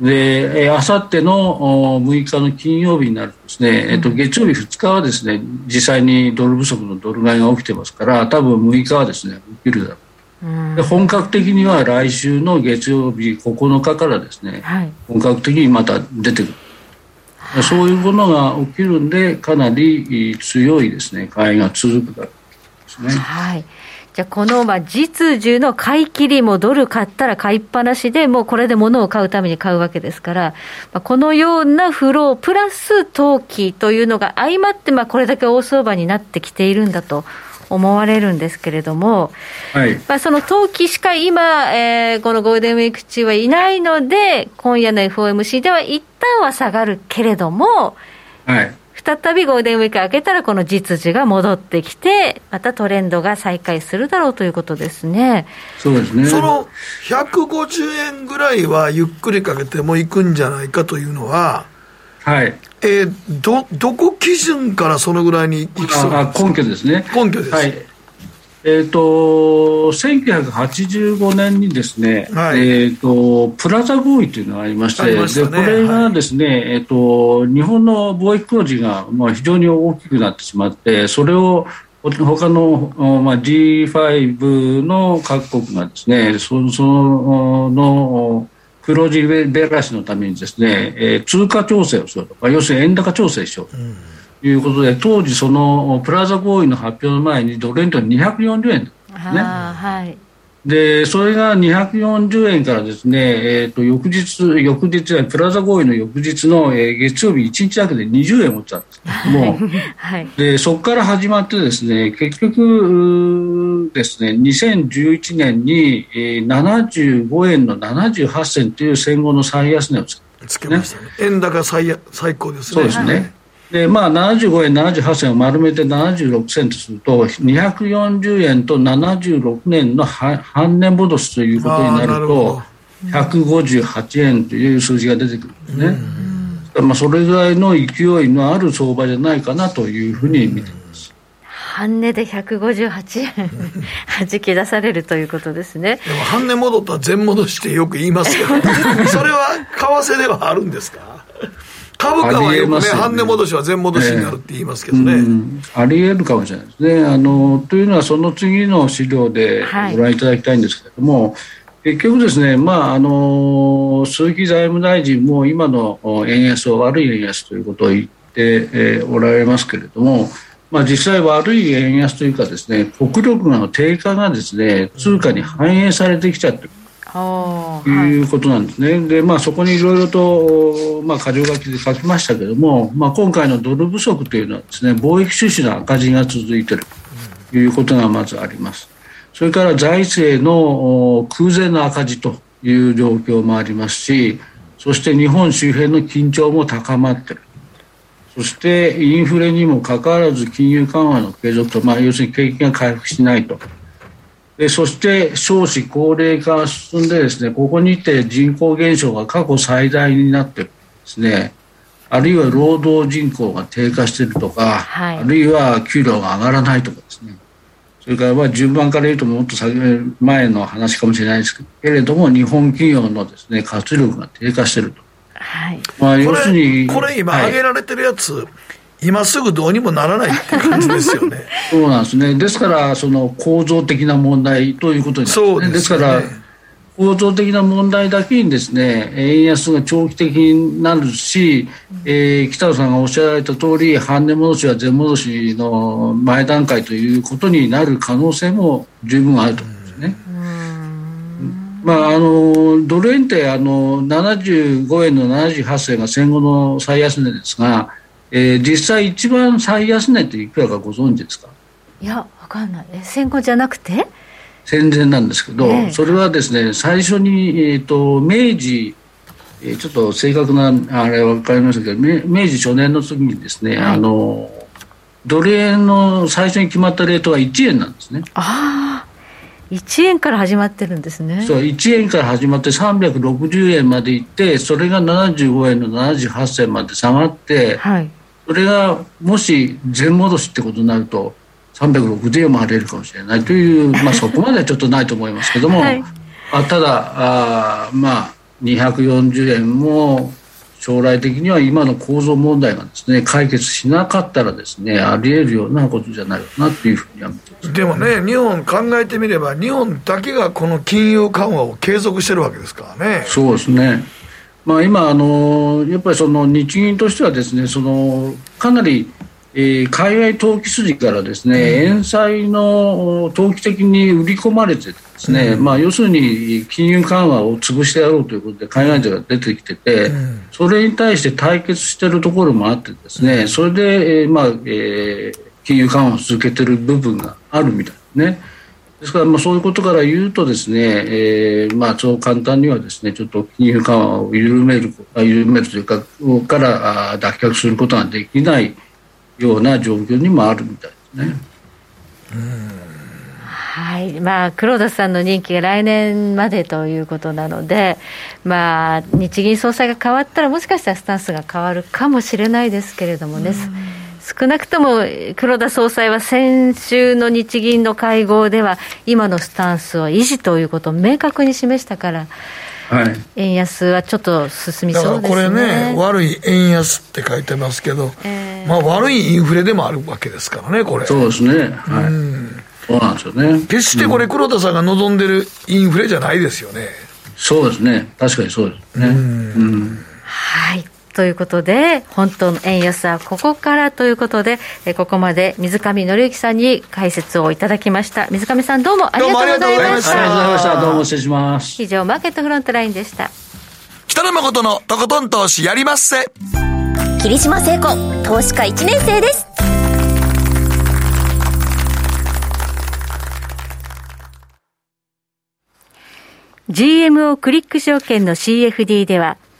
E: で、えー、あさってのお6日の金曜日になるとですね、えっと、月曜日2日はですね、実際にドル不足のドル買いが起きてますから、多分6日はですね、起きるだろ
C: うん
E: う。で、本格的には来週の月曜日9日からですね、
C: はい。
E: 本格的にまた出てくる。そういうものが起きるんで、かなりえー強いですね、買いが続くだろうですね。
C: はい。じゃあ、この、まあ、実需の買い切りもドル買ったら買いっぱなしで、もうこれで物を買うために買うわけですから、まあ、このようなフロー、プラス投機というのが相まって、まあ、これだけ大相場になってきているんだと思われるんですけれども、
E: はい。
C: まあ、その投機しか今、えーこのゴールデンウィーク中はいないので、今夜の FOMC では一旦は下がるけれども、
E: はい。
C: 再びゴールデンウィーク明けたら、この実需が戻ってきて、またトレンドが再開するだろうということですね。
E: そうですね。
B: その150円ぐらいはゆっくりかけてもいくんじゃないかというのは、
E: はい。
B: えーどどこ基準からそのぐらいにいきそう？
E: 根拠ですね。
B: 根拠です、
E: はい。えっ、と、1985年にですね、
B: はい。
E: えっ、と、プラザ合意というのがありまして、
B: したね。
E: で、これがですね、えっ、と、日本の貿易黒字が、まあ、非常に大きくなってしまって、それを、他の、おまあ、G5 の各国がですね、そその、黒字ベラシのためにですね、えー通貨調整をするとか、要するに円高調整しようと。いうことで、当時、そのプラザ合意の発表の前にドル円と240円
C: あーはい。
E: でそれが240円からですね、えー、と翌日、翌日はプラザ合意の翌日の、えー、月曜日1日だけで20円落ちたんです。け ども、はい、でそこから始まってですね結局ですね2011年に、えー、75円の78銭という戦後の最安値をつけ
B: つけましたね、円高最最高ですね。
E: そうですね、でまあ、75円、78銭を丸めて76銭とすると、240円と76年の半年戻しということになると、158円という数字が出てくるんですね。まあ、それぐらいの勢いのある相場じゃないかなというふうに見ています。
C: 半値で158円 はじき出されるということですね。
B: でも半値戻ったら全戻しってよく言いますけど それは為替ではあるんですか？株価はよくね、半値戻しは全戻しになるって言いますけどね。えー、
E: ありえるかもしれないですね。あのというのは、その次の資料でご覧いただきたいんですけれども、はい、結局ですね、まあ、あの鈴木財務大臣も今の円安を悪い円安ということを言って、えー、おられますけれども、まあ、実際悪い円安というかですね国力の低下がですね通貨に反映されてきちゃってるということなんですね。で、まあ、そこにいろいろと、まあ、過剰書きで書きましたけれども、まあ、今回のドル不足というのはですね、貿易収支の赤字が続いているということがまずあります。それから財政の空前の赤字という状況もありますし、そして日本周辺の緊張も高まっている。そしてインフレにもかかわらず金融緩和の継続と、まあ、要するに景気が回復しないと。でそして少子高齢化が進んでですねここにて人口減少が過去最大になってですねあるいは労働人口が低下しているとか、はい、あるいは給料が上がらないとかですね。それからまあ順番から言うともっと前の話かもしれないですけれども日本企業のですね活力が低下していると。
B: はい。まあ、要するにこれ今挙げられてるやつ、はい今すぐどうにもならないって感じですよね。
E: そうなんですね。ですからその構造的な問題ということになるんですね。です、ね,、から構造的な問題だけにですね円安が長期的になるし、えー、北野さんがおっしゃられた通り半値戻しは全戻しの前段階ということになる可能性も十分あると思うんですね。まあ、あのドル円ってあの75円の78銭が戦後の最安値ですがえー、実際一番最安値っていくらかご存知ですか？
C: いやわかんない。え戦後じゃなくて？
E: 戦前なんですけど、えー、それはですね最初に、えーと、明治、えー、ちょっと正確なあれは分かりましたけど明治初年の次にですね、はい、あのドル円の最初に決まったレートは1円なんですね。
C: ああ1円から始まってるんですね。
E: そう1円から始まって360円までいってそれが75円の78銭まで下がって、はい、それがもし全戻しってことになると360円も晴れるかもしれない。という、まあ、そこまではちょっとないと思いますけども、はい、あただあまあ240円も将来的には今の構造問題がですね解決しなかったらですねあり得るようなことじゃないかなというふうには
B: でもね日本考えてみれば日本だけがこの金融緩和を継続してるわけですからね。
E: そうですねまあ、今あの、やっぱりその日銀としてはですねそのかなり、えー、海外投機筋からですね、うん、円債の投機的に売り込まれてですね、うん、まあ、要するに金融緩和を潰してやろうということで海外勢が出てきてて、うん、それに対して対決しているところもあってですねそれで、えーまあえー、金融緩和を続けている部分があるみたいですね。ですから、まあ、そういうことから言うとですね、えー、まあ、そう簡単にはですね、ちょっと金融緩和を緩める、緩めるというか、から脱却することができないような状況にもあるみたいですね。
C: はいまあ、黒田さんの任期が来年までということなので、まあ、日銀総裁が変わったら、もしかしたらスタンスが変わるかもしれないですけれどもね。少なくとも黒田総裁は先週の日銀の会合では、今のスタンスを維持ということを明確に示したから、はい、円安はちょっと進みそうですね。
B: これね、悪い円安って書いてますけど、えー、まあ、悪いインフレでもあるわけですからね、これ。
E: そうですね、はい、うん。そうなんですよね。
B: 決してこれ、黒田さんが望んでるインフレじゃないですよね。
E: そうですね、確かにそうですね。うん、
C: はいということで、本当の円安はここからということで、えここまで水上紀之さんに解説をいただきました。水上さんどうもありがとうございました。ありがとうご
E: ざいました。どうも失礼します。
C: 以上、マーケットフロントラインでした。
B: 北野誠のとことん投資やりまっせ。
F: 霧島聖子、投資家1年生です。
C: GMO クリック証券の CFD では、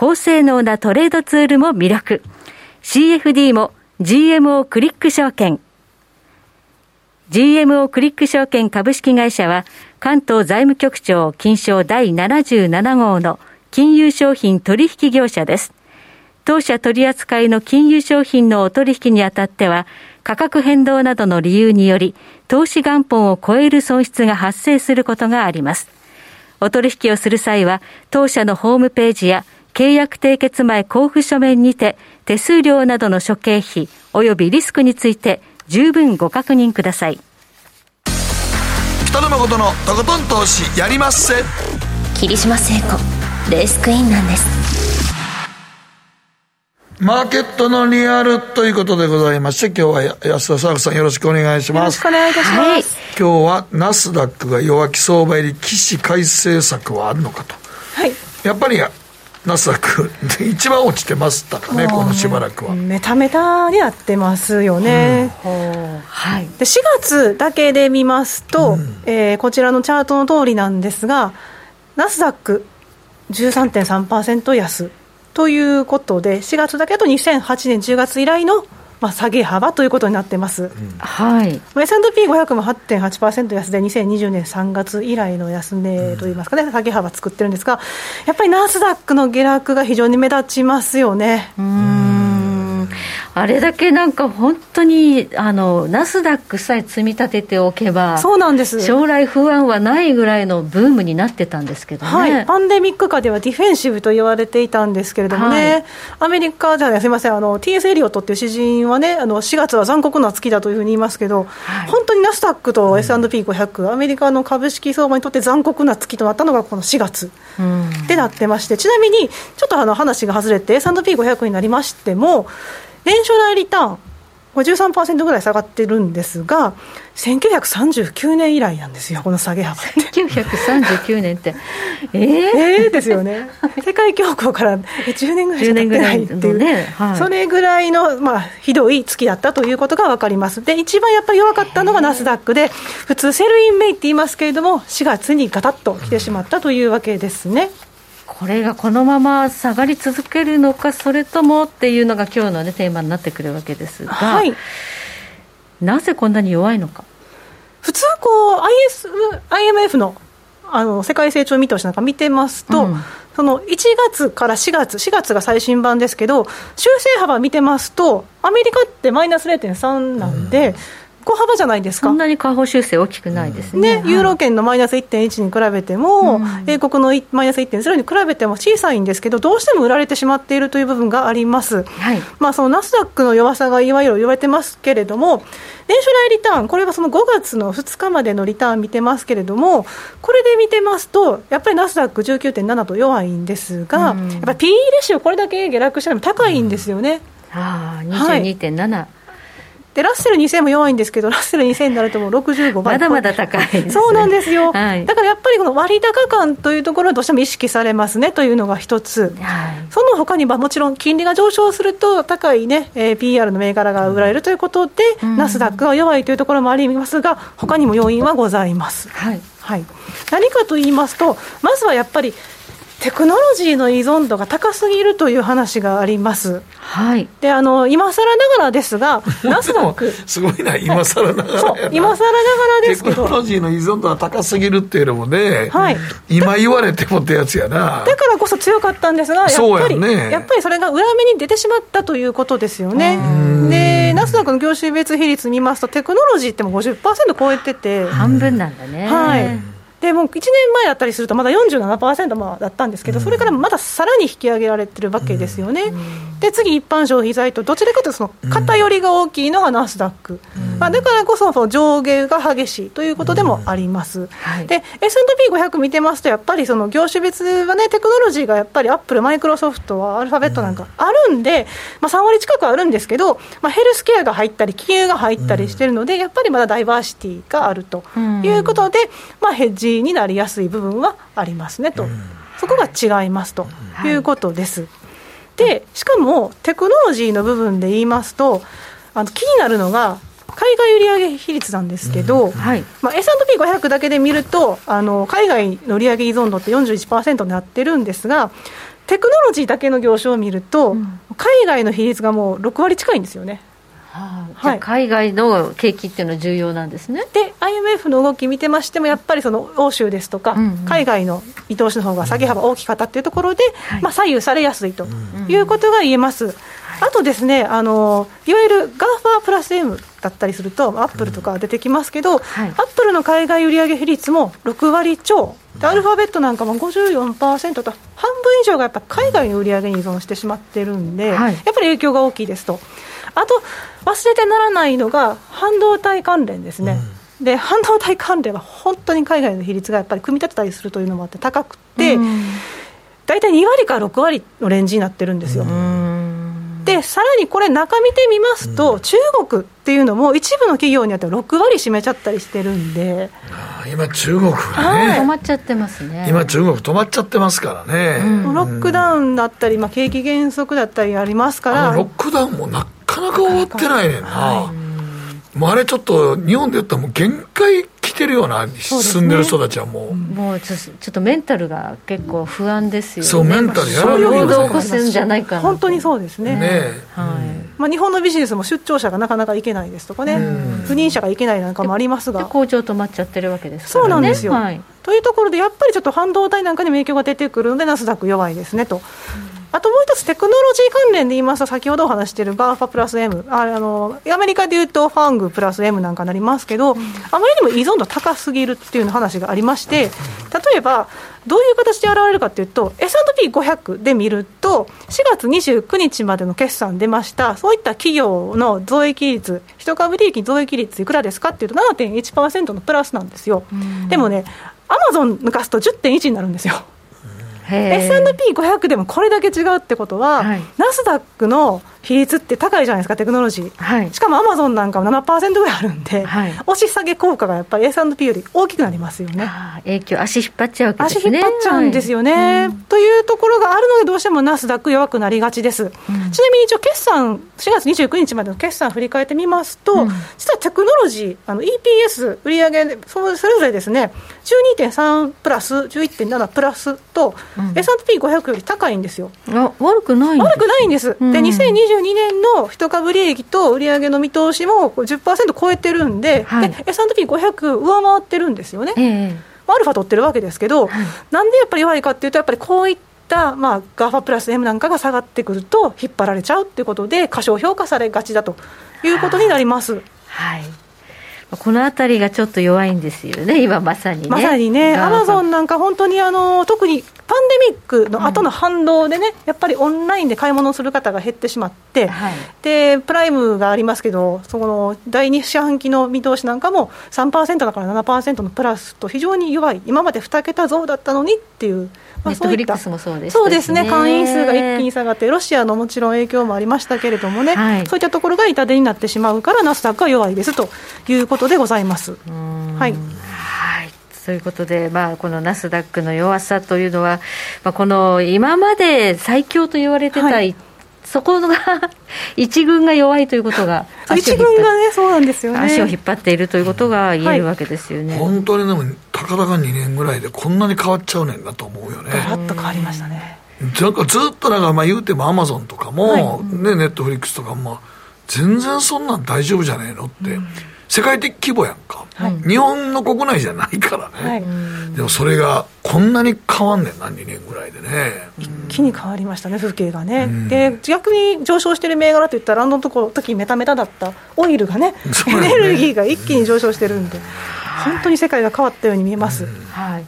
C: 高性能なトレードツールも魅力。CFD も GMO クリック証券。GMO クリック証券株式会社は関東財務局長金賞第77号の金融商品取引業者です。当社取扱いの金融商品のお取引にあたっては、価格変動などの理由により、投資元本を超える損失が発生することがあります。お取引をする際は、当社のホームページや契約締結前交付書面にて、手数料などの諸経費及びリスクについて十分ご確認ください。
B: 北野誠のとことん投資やりまっせ。
F: 霧島聖子、レースクイーンなんです。
B: マーケットのリアルということでございまして、今日は安田沙子さんよろしくお願いします。よろ
D: しくお願いいたします。はい、
B: 今日はナスダックが弱気相場入り起死回生策はあるのかと。
D: はい。
B: やっぱりナスダック一番落ちてましたかね、このしばらくは。
D: メタメタになってますよね。うん、はい。で、4月だけで見ますと、うん、えー、こちらのチャートの通りなんですが、ナスダック13.3%安。ということで、4月だけだと2008年10月以来のまあ、下げ幅ということになってます、うん、
C: はい、
D: S&P500 も8.8%安で、2020年3月以来の安値といいますかね、うん、下げ幅作ってるんですが、やっぱりナスダックの下落が非常に目立ちますよね。
C: うんあれだけなんか本当にあのナスダックさえ積み立てておけば
D: そうなんです。
C: 将来不安はないぐらいのブームになってたんですけどね、
D: はい、パンデミック下ではディフェンシブと言われていたんですけれどもね、はい、アメリカじゃないすみません。あの TS エリオットっていう詩人はねあの4月は残酷な月だというふうに言いますけど、はい、本当にナスダックと S&P500、うん、アメリカの株式相場にとって残酷な月となったのがこの4月でなってまして、ちなみにちょっとあの話が外れて S&P500 になりましても年初来リターン53%ぐらい下がってるんですが、1939年以来なんですよ、この下げ幅って。
C: 1939年って、
D: えー、えー、ですよね、世界恐慌から10年ぐらいしか経ってないっていう、ねはい、それぐらいの、まあ、ひどい月だったということが分かります。で、一番やっぱり弱かったのがナスダックで、普通、 Sell in May って言いますけれども、4月にガタッと来てしまったというわけですね。
C: これがこのまま下がり続けるのか、それともっていうのが今日の、ね、テーマになってくるわけですが、はい、なぜこんなに弱いのか？
D: 普通こう IS、IMF のあの世界成長見通しなんか見てますと、うん、その1月から4月、4月が最新版ですけど、修正幅見てますと、アメリカってマイナス0.3なんで、うん小幅じゃないですか。
C: そんなに下方修正大きくないですね、
D: ねユーロ圏のマイナス1.1に比べても、うん、英国のマイナス1.0に比べても小さいんですけど、どうしても売られてしまっているという部分があります、はい、まあ、そのナスダックの弱さがいわゆる言われてますけれども、年初来リターン、これはその5月の2日までのリターン見てますけれども、これで見てますと、やっぱりナスダック19.7と弱いんですが、うん、やっぱり PE レシオ、これだけ下落しても高いんですよね。
C: うん、ああ、22.7、はい
D: でラッセル2000も弱いんですけど、ラッセル2000になるともう65倍。
C: まだまだ高い、ね、
D: そうなんですよ、はい、だからやっぱりこの割高感というところはどうしても意識されますねというのが一つ、はい、その他にはもちろん金利が上昇すると、高いね、えー、PR の銘柄が売られるということで、うん、ナスダックが弱いというところもありますが、他にも要因はございます。はい、はい、何かと言いますと、まずはやっぱり、テクノロジーの依存度が高すぎるという話があります。
C: はい。
D: で、あの、今更ながらですが、ナスダック。
B: すごいな、今更ながら
D: 今更ながらですけど
B: テクノロジーの依存度は高すぎるっていうのもね、
D: はい
B: 今言われてもってやつやな。
D: だからこそ強かったんですが、やっぱり、
B: やね
D: やっぱりそれが裏目に出てしまったということですよね。で、ナスダックの業種別比率見ますと、テクノロジーってもう50%超えてて、
C: 半分なんだね。
D: はい。でもう1年前だったりすると、まだ47%まあだったんですけど、それからまださらに引き上げられてるわけですよね。で、次、一般消費財と、どちらかというと、その偏りが大きいのがナスダック、まあ、だからこそその上下が激しいということでもあります。
C: はい。
D: で、S&P500 見てますと、やっぱりその業種別はね、テクノロジーがやっぱりアップル、マイクロソフト、アルファベットなんかあるんで、まあ、3割近くあるんですけど、まあ、ヘルスケアが入ったり、金融が入ったりしてるので、やっぱりまだダイバーシティがあるということで、まあ、ヘッジになりやすい部分はありますねと、そこが違いますということです。でしかもテクノロジーの部分で言いますとあの気になるのが海外売上比率なんですけど、
C: はい。
D: まあ、S&P500 だけで見るとあの海外の売上依存度って41%になってるんですがテクノロジーだけの業種を見ると、海外の比率がもう6割近いんですよね。
C: じゃあ海外の景気っていうのは重要なんですね。
D: で IMF の動き見てましてもやっぱりその欧州ですとか、
C: うんうん
D: 海外の見通しの方が下げ幅大きかったっていうところで、まあ、左右されやすいということが言えます。あとですねあのいわゆる GAFA プラス M だったりするとアップルとか出てきますけど、
C: はい。
D: アップルの海外売上比率も6割超。でアルファベットなんかも54%と半分以上がやっぱ海外の売上に依存してしまってるんで、
C: はい。
D: やっぱり影響が大きいですと。あと忘れてならないのが半導体関連ですね。で半導体関連は本当に海外の比率がやっぱり組み立てたりするというのもあって高くて、大体2割から6割のレンジになってるんですよ。でさらにこれ、中見てみますと、中国っていうのも一部の企業によっては6割占めちゃったりしてるんで、
B: あ今中国が
C: 止
B: ね、
C: まっちゃってますね。
B: 今中国止まっちゃってますからね。
D: ロックダウンだったり、まあ、景気減速だったりありますから、
B: ロックダウンもなかなか終わってないねんな。もうあれちょっと日本で言ったらもう限界来てるような住んでる人たちはもう。
C: もうちょちょっとメンタルが結構不安ですよね。
B: そうメンタルやられるよね
C: 起こすんじゃないかな。
D: 本当にそうですね。
B: ねえ
C: はい。
D: まあ、日本のビジネスも出張者がなかなか行けないですとかね、不妊者が行けないなんかもあります
C: で
D: が。
C: 工場止まっちゃってるわけですからね。
D: そうなんですよ、
C: はい。
D: というところで、やっぱりちょっと半導体なんかにも影響が出てくるので、ナスダック弱いですねと。あともう一つ、テクノロジー関連で言いますと、先ほどお話している GAFA プラス M、ああのアメリカでいうとファングプラス M なんかになりますけど、あまりにも依存度高すぎるっていうの話がありまして、例えば、どういう形で現れるかというと、S&P500 で見ると、4月29日までの決算出ました、そういった企業の増益率、一株利益増益率いくらですかっていうと、7.1%のプラスなんですよ。でもね、アマゾン抜かすと10.1になるんですよ。
C: へー。
D: S&P500 でもこれだけ違うってことは、
C: はい。
D: ナスダックの比率って高いじゃないですか、テクノロジー。
C: はい
D: しかもアマゾンなんかは7%ぐらいあるんで、
C: はい
D: 押し下げ効果がやっぱり S&P より大きくなりますよね。
C: 影響、足引っ張っちゃうわけですね。
D: 足引っ張っちゃうんですよね、というところがあるので、どうしてもナスダック弱くなりがちです。ちなみに一応、決算、4月29日までの決算振り返ってみますと、実はテクノロジー、あの EPS、売上そそれぞれですね、12.3プラス、11.7プラスと、S&P500 より高いんですよ。
C: あ悪くない
D: 悪くないんです、
C: うん
D: で2022年の一株利益と売上の見通しも10%超えてるんで、
C: はい
D: で S&P500 上回ってるんですよね。
C: ええ
D: アルファ取ってるわけですけど、なんでやっぱり弱いかっていうと、やっぱりこういった、まあ、GAFA プラス M なんかが下がってくると、引っ張られちゃうっていうことで、過小評価されがちだということになります。
C: はい。このあたりがちょっと弱いんですよね、今まさにね。
D: まさにね、アマゾンなんか本当にあの特にパンデミックの後の反動でね、やっぱりオンラインで買い物をする方が減ってしまって、
C: はい。
D: でプライムがありますけど、その第2四半期の見通しなんかも3%だから7%のプラスと非常に弱い、今まで2桁増だったのにっていう、
C: ネットフリックスもそうでしたしね
D: そうですね、会員数が一気に下がって、ロシアのもちろん影響もありましたけれどもね、
C: はい
D: そういったところが痛手になってしまうから、ナスダックは弱いですということでございます。はい
C: はい。ということで、まあ、このナスダックの弱さというのは、まあ、この今まで最強と言われてた、
D: はい
C: そこが 一軍が弱いということが
D: 一
C: 足を引っ張っ
D: 軍がね、そうなんですよね。
C: 足を引っ張っているということが言えるわけですよね。
B: 本当にでも高かたか2年ぐらいでこんなに変わっちゃうねんなと思うよね。
D: ガラッと変わりましたね。
B: なんかずっとなんかまあ言うてもアマゾンとかも、はい、ね、ネットフリックスとかも、全然そんなん大丈夫じゃねえのって、うん、世界的規模やんか、はい、日本の国内じゃないからね、はい、でもそれがこんなに変わんねんな2年ぐらいでね。
D: 一気に変わりましたね風景がね、うん、で逆に上昇してる銘柄といったらあの時メタメタだったオイルがね、ね、エネルギーが一気に上昇してるん。で、本当に世界が変わったように見えます。
C: はい。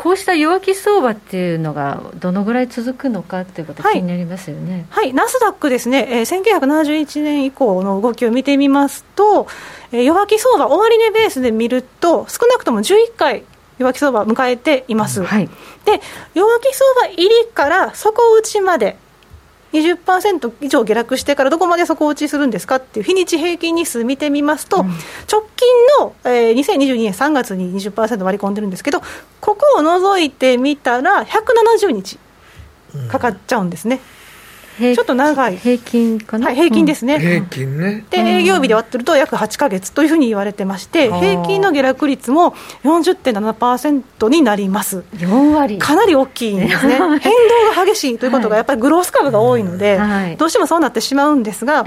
C: こうした弱気相場っていうのが、どのぐらい続くのかっていうこと、気になりますよね、
D: はい、はい、ナスダックですね、えー、1971年以降の動きを見てみますと、えー、弱気相場、終値ベースで見ると、少なくとも11回、弱気相場を迎えています。はい、で弱気相場入りから底打ちまで20%以上下落してからどこまで底落ちするんですかっていう日にち平均日数見てみますと、うん、直近の、えー、2022年3月に20%割り込んでるんですけどここを除いてみたら170日かかっちゃうんですね。うんちょっと長い。
C: 平均かな、
D: はい、平均ですね、
B: うん、平均ね。
D: で営業日で割ってると約8か月というふうに言われてまして平均の下落率も40.7%になります。
C: 4割。
D: かなり大きいんですね。変動が激しいということがやっぱりグロース株が多いので、はい、どうしてもそうなってしまうんですが、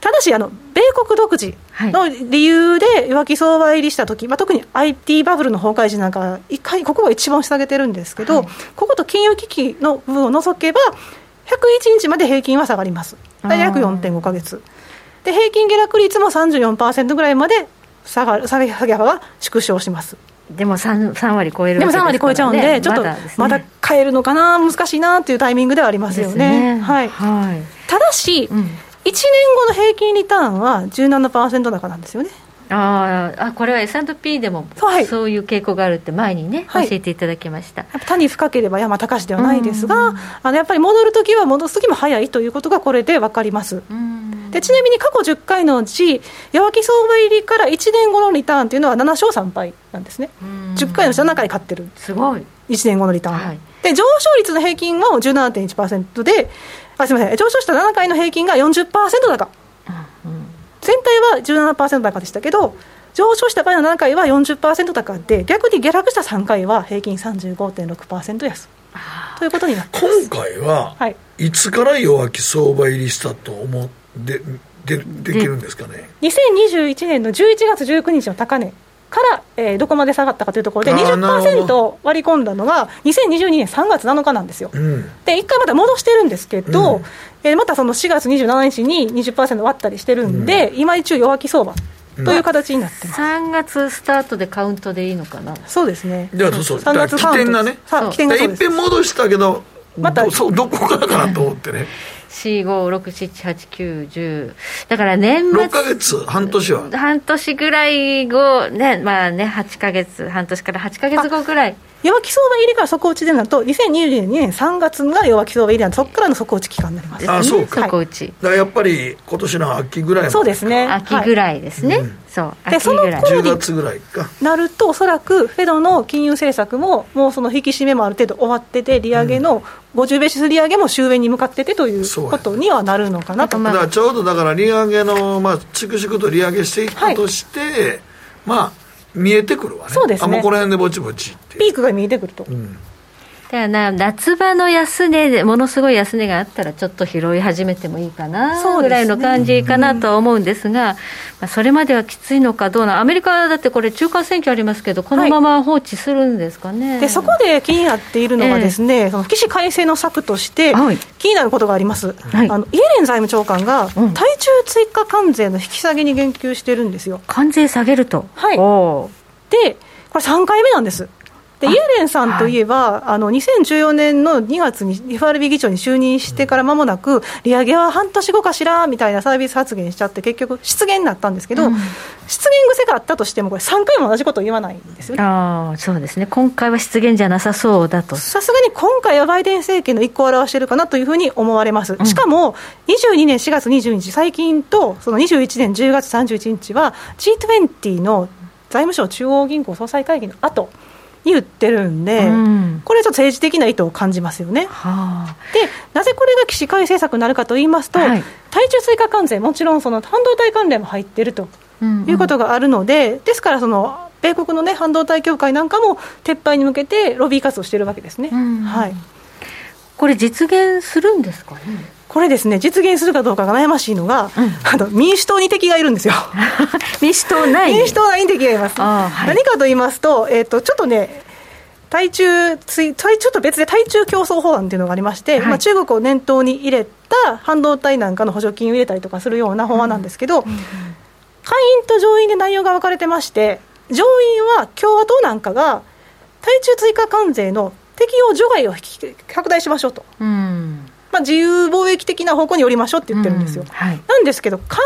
D: ただしあの、米国独自の理由で弱気相場入りしたとき、まあ、特に IT バブルの崩壊時なんか、一回、ここが一番下げてるんですけど、はい、ここと金融危機の部分を除けば、101日まで平均は下がります、約4.5か月。で平均下落率も34%ぐらいまで下が下げ下げ幅が縮小します。
C: でも 3, 3割超える
D: でも3割超えちゃうんで、ね、ちょっとまだ変えるのかな、難しいなっていうタイミングではありますよね。ね。はい、はい、ただし、うん、1年後の平均リターンは17%高なんですよね。
C: ああこれは S&P でもそういう傾向があるって前にね、はい、教えていただきました。
D: 谷深ければ山高しではないですが、あのやっぱり戻るときは戻すときも早いということがこれで分かります。でちなみに過去10回のうち、弱気相場入りから1年後のリターンというのは7勝3敗なんですね、10回のうち7回勝ってる、
C: すごい。
D: 1年後のリターン、はい、で上昇率の平均は17.1%で、あすみません、上昇した7回の平均が40%高。全体は17%高でしたけど、上昇した場合の7回は40%高で、逆に下落した3回は平均35.6%安。ということになって
B: 今回は、はい、いつから弱気相場入りしたと思ってでできるんですかね
D: ？2021年の11月19日の高値から、えー、どこまで下がったかというところで、20%割り込んだのが、2022年3月7日なんですよ。うん、で、一回また戻してるんですけど、うん、えー、またその4月27日に20%割ったりしてるんで、うん、今一応弱気相場。という形になってます、
C: 3月スタートでカウントでいいのかな？
D: そうですね。
B: じゃあそう。3月起点がね。起点がいっぺん戻したけどまたどどこからかなと思ってね
C: 4、5、6、7、8、9、10。だから年末。
B: 6か月、半年は？
C: 半年ぐらい後、ね、まあね、8か月、半年から8か月後ぐらい。
D: 弱気相場入りから底打ちでなると、2022年3月が弱気相場入りなんで、そこからの底打ち期間になります。
B: あそうか。
C: 底打ち。だ
B: からやっぱり、今年の秋ぐらい
D: そうですね。
C: 秋ぐらいですね。はいうん
D: そうでその
B: 頃に月ぐらいか
D: なると、おそらくフェドの金融政策も、もうその引き締めもある程度終わってて、利上げの50ベーシス利上げも終焉に向かっててということにはなるのかなと、
B: だからちょうどだから利上げの、まあ、粛々と利上げしていくとして、はい、まあ、見えてくるわね、
D: そうですね。
B: あもうこの辺でぼちぼち
D: ピークが見えてくると。うん。
C: だからな夏場の安値でものすごい安値があったらちょっと拾い始めてもいいかなぐらいの感じかなとは思うんですが、まあ、それまではきついのかどうなアメリカだってこれ中間選挙ありますけどこのまま放置するんですかね、
D: はい、でそこで気になっているのはですね、えー、その起死改正の策として気になることがあります、はい、あのイエレン財務長官が対中追加関税の引き下げに言及してるん。ですよ
C: 関税下げると
D: はいでこれ3回目なんですでイエレンさんといえば、はい、あの2014年の2月に FRB 議長に就任してから間もなく、利上げは半年後かしら？みたいなサービス発言しちゃって、結局、失言になったんですけど、うん、失言癖があったとしても、これ、3回も同じことを言わないんですよね。
C: あそうですね、今回は失言じゃなさそうだと。
D: さすがに今回はバイデン政権の一行を表しているかなというふうに思われます。しかも、22年4月22日、最近と、その21年10月31日は、G20 の財務省中央銀行総裁会議の後言ってるんで、うん、これ、ちょっと政治的な意図を感じますよね。はあ、で、なぜこれが起死回政策になるかと言いますと、はい、対中追加関税、もちろんその半導体関連も入っているということがあるので、うんうん、ですからその、米国の、ね、半導体協会なんかも撤廃に向けてロビー活動しているわけですね、はい、
C: これ、実現するんですかね？
D: これですね、実現するかどうかが悩ましいのが、うん、あの民主党に敵がいるんですよ。
C: 民主党内
D: 民主党内に敵がいます。はい、何かと言いますと、えーと、ちょっとね、対中つい、ちょっと別で対中競争法案というのがありまして、はい、まあ、中国を念頭に入れた半導体なんかの補助金を入れたりとかするような法案なんですけど、うんうん、下院と上院で内容が分かれてまして、上院は共和党なんかが、対中追加関税の適用除外を拡大しましょうと。うんまあ、自由貿易的な方向に寄りましょうって言ってるんですよ。うんはい、なんですけど、下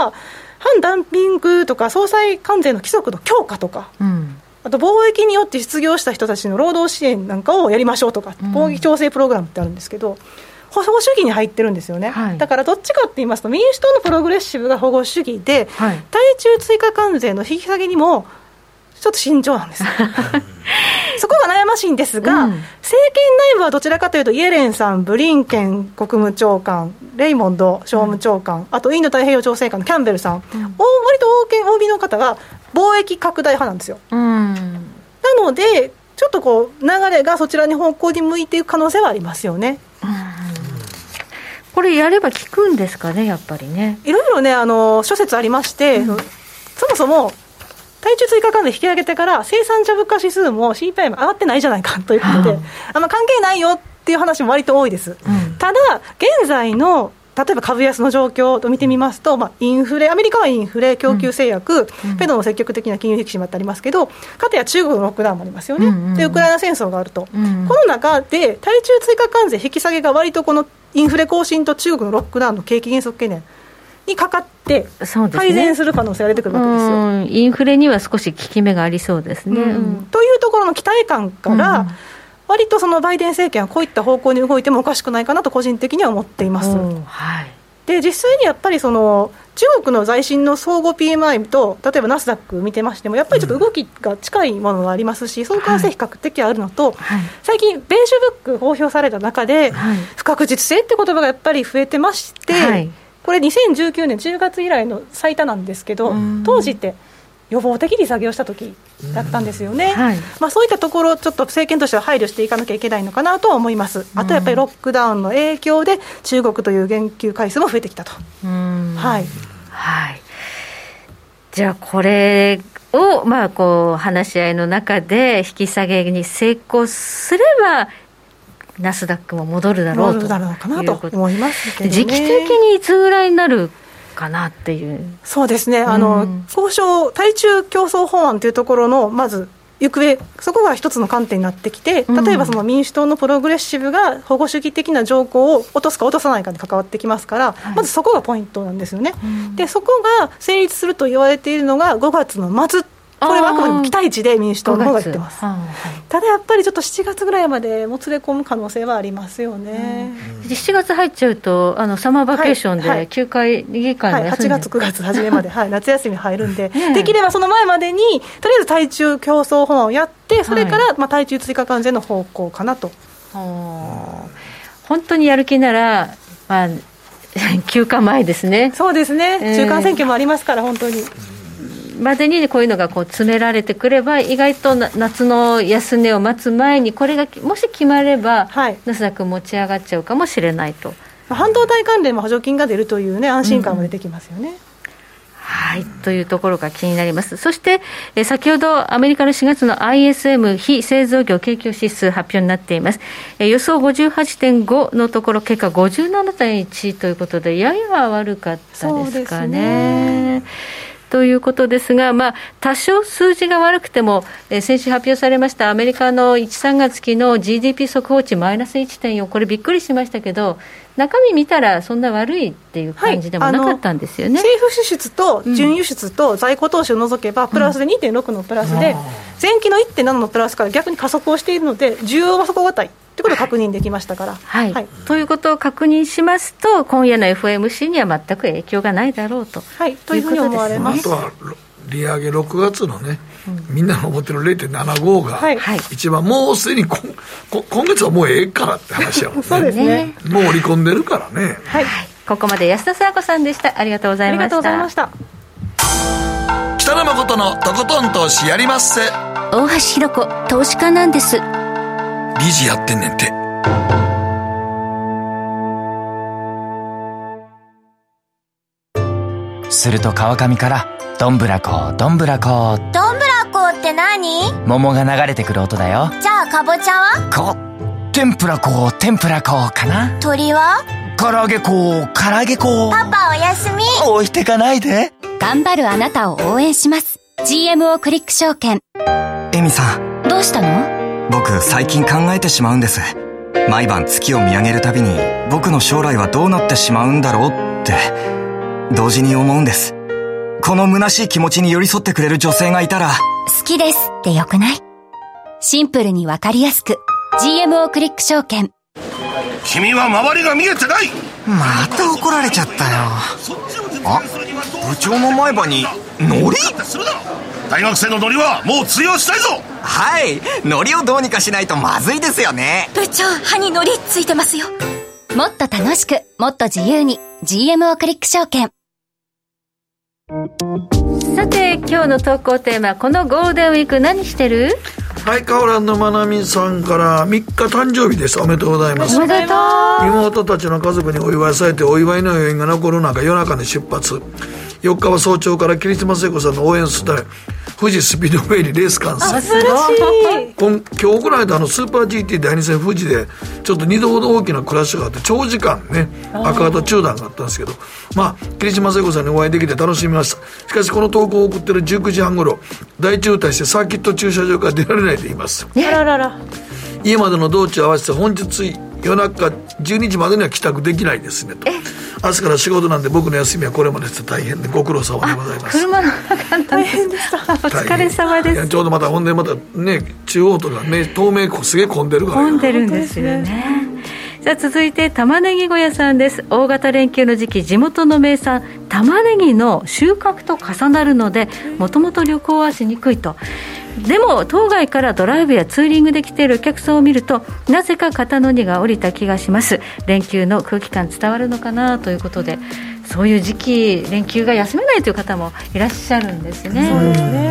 D: 院は反ダンピングとか、総裁関税の規則の強化とか、うん、あと貿易によって失業した人たちの労働支援なんかをやりましょうとか、貿易調整プログラムってあるんですけど、保護主義に入ってるんですよね、はい、だからどっちかって言いますと、民主党のプログレッシブが保護主義で、はい、対中追加関税の引き下げにもちょっと慎重なんです。そこが悩ましいんですが、うん、政権内部はどちらかというと、イエレンさん、ブリンケン国務長官、レイモンド商務長官、うん、あとインド太平洋調整官のキャンベルさん、うん、割と王権 OB の方が貿易拡大派なんですよ。うん、なので、ちょっとこう、流れがそちらに方向に向いていく可能性はありますよね。
C: これやれば効くんですかね、やっぱりね。
D: いろいろね、あの諸説ありまして、そもそも対中追加関税引き上げてから、生産者物価指数も CPI も上がってないじゃないかということで、あん。ま関係ないよっていう話も割と多いです。うん、ただ、現在の例えば株安の状況と見てみますと、まあ、インフレ、アメリカはインフレ、供給制約、うん、フェドの積極的な金融引き締まってありますけど、かたや中国のロックダウンもありますよね、うんうん、でウクライナ戦争があると、うん、この中で、対中追加関税引き下げが割とこのインフレ更新と中国のロックダウンの景気減速懸念、にかかって、改善する可能性が出てくるわけですよ、
C: ね、インフレには少し効き目がありそうですね。うん、
D: というところの期待感から、割とそのバイデン政権はこういった方向に動いてもおかしくないかなと、個人的には思っています。はい。で実際にやっぱりその中国の在新の相互 PMI と、例えばナスダック見てましても、やっぱりちょっと動きが近いものがありますし、相関性比較的あるのと、はい、最近、ベーシュブック公表された中で、はい、不確実性って言葉がやっぱり増えてまして、はいこれ2019年10月以来の最多なんですけど、当時って予防的に作業した時だったんですよね、はい、まあ、そういったところ、ちょっと政権としては配慮していかなきゃいけないのかなとは思います、あとやっぱりロックダウンの影響で、中国という言及回数も増えてきたと。はい、
C: はい、じゃあ、これを、まあ、こう話し合いの中で引き下げに成功すれば、ナスダックも戻るだろうと
D: だろうかなと思いますけど、
C: ね、時期的にいつぐらいになるかなっていう。
D: そうですね、あの、うん、交渉、対中競争法案というところの、まず、行方、そこが一つの観点になってきて、例えばその民主党のプログレッシブが保護主義的な条項を落とすか落とさないかに関わってきますから、はい、まずそこがポイントなんですよね。うん、でそこが成立すると言われているのが5月の末これはあくまでも期待値で民主党の方が言ってます、ただやっぱりちょっと7月ぐらいまでもつれ込む可能性はありますよね、
C: うん、7月入っちゃうと、あのサマーバケーションで休会、議会
D: も休んで、はい、8月、9月初めまで、はい、夏休み入るんで、できればその前までに、とりあえず対中競争法案をやって、それから、まあ、対中追加関税の方向かなと。
C: 本当にやる気なら、まあ、休暇前ですね。
D: そうですね、中間選挙もありますから、本当に。
C: までにこういうのがこう詰められてくれば、意外と夏の安値を待つ前に、これがもし決まれば、はい、ナスダック持ち上がっちゃうかもしれないと。
D: 半導体関連も補助金が出るという、ね、安心感も出てきますよね。うん
C: はい、というところが気になります。そして、え先ほどアメリカの4月の ISM 非製造業景況指数発表になっています。え予想58.5のところ、結果57.1ということで、やや悪かったですかね。ということですが、まあ、多少数字が悪くても、えー、先週発表されましたアメリカの1、3月期の GDP 速報値マイナス1.4、これびっくりしましたけど、中身見たらそんな悪いっていう感じでもなかったんですよね、
D: はい、政府支出と準輸出と在庫投資を除けば、プラスで2.6のプラスで、前期の1.7のプラスから逆に加速をしているので、需要は底堅い。ということを確認できましたから、
C: はい、はい、ということを確認しますと、今夜の FOMC には全く影響がないだろうと、
D: はい、というふうに思われます。
B: あとは利上げ6月のね、うん、みんなの思ってる0.75が、はい、一番もうすでにここ今月はもうええからって話やもんね。
D: そうですね。
B: もう織り込んでるからね、
C: はい、ここまで安田沙子さんでした。ありがとうございました。ありがとうございました。
B: 北野誠のとことん投資やりまっせ。
F: 大橋ひろ子投資家なんです。
B: 理事やってんねんて
J: すると川上からどんぶらこどんぶらこ。
A: どんぶらこって何？
J: 桃が流れてくる音だよ。
A: じゃあかぼちゃは？
J: こ天ぷらこ天ぷらこかな？
A: 鳥は？
J: 唐揚げこ唐揚げこ
A: パパおやすみ。
J: 置いてかないで。
F: 頑張るあなたを応援します。GMO クリック証券。
H: エミさん。
F: どうしたの？
H: 僕最近考えてしまうんです。毎晩月を見上げるたびに僕の将来はどうなってしまうんだろうって同時に思うんです。この虚しい気持ちに寄り添ってくれる女性がいたら。
F: 好きですってよくない？シンプルにわかりやすく。GMO クリック証券。
G: 君は周りが見えてない。
H: また怒られちゃったよ。あ部長の前歯にノリ
G: 大学生のノリはもう通用したいぞ。
H: はい。ノリをどうにかしないとまずいですよね。
F: 部長歯にノリついてますよ。もっと楽しくもっと自由に。GMO クリック証券
C: さて今日の投稿テーマこのゴールデンウィーク何してる？
B: はい、カオランのまなみさんから3日誕生日です。おめでとうございます。
C: おめでとう
B: 妹たちの家族にお祝いされてお祝いの余韻が残る中夜中に出発4日は早朝から桐島聖子さんの応援スタイル富士スピードウェイにレース観戦。
D: 素晴らしい。
B: 今今日行われたあのスーパー GT 第2戦富士でちょっと2度ほど大きなクラッシュがあって長時間ね赤旗中断があったんですけどまあ桐島聖子さんにお会いできて楽しみました。しかしこの投稿を送ってる19時半頃大渋滞してサーキット駐車場から出られないでいます。
D: あららら。
B: 家までの道中合わせて本日夜中12時までには帰宅できないですねと明日から仕事なんで僕の休みはこれまでして大変でご苦労様でございます。
C: 車の中大変でしたお疲れ様です。
B: ちょうどまたほんでまたね中央とかね東名湖すげえ混んでるから。
C: 混んでるんですよね。さあ続いて玉ねぎ小屋さんです。大型連休の時期地元の名産玉ねぎの収穫と重なるのでもともと旅行はしにくいとでも当該からドライブやツーリングで来ているお客さんを見るとなぜか肩の荷が下りた気がします。連休の空気感伝わるのかなということでそういう時期連休が休めないという方もいらっしゃるんですね。
D: そうですね。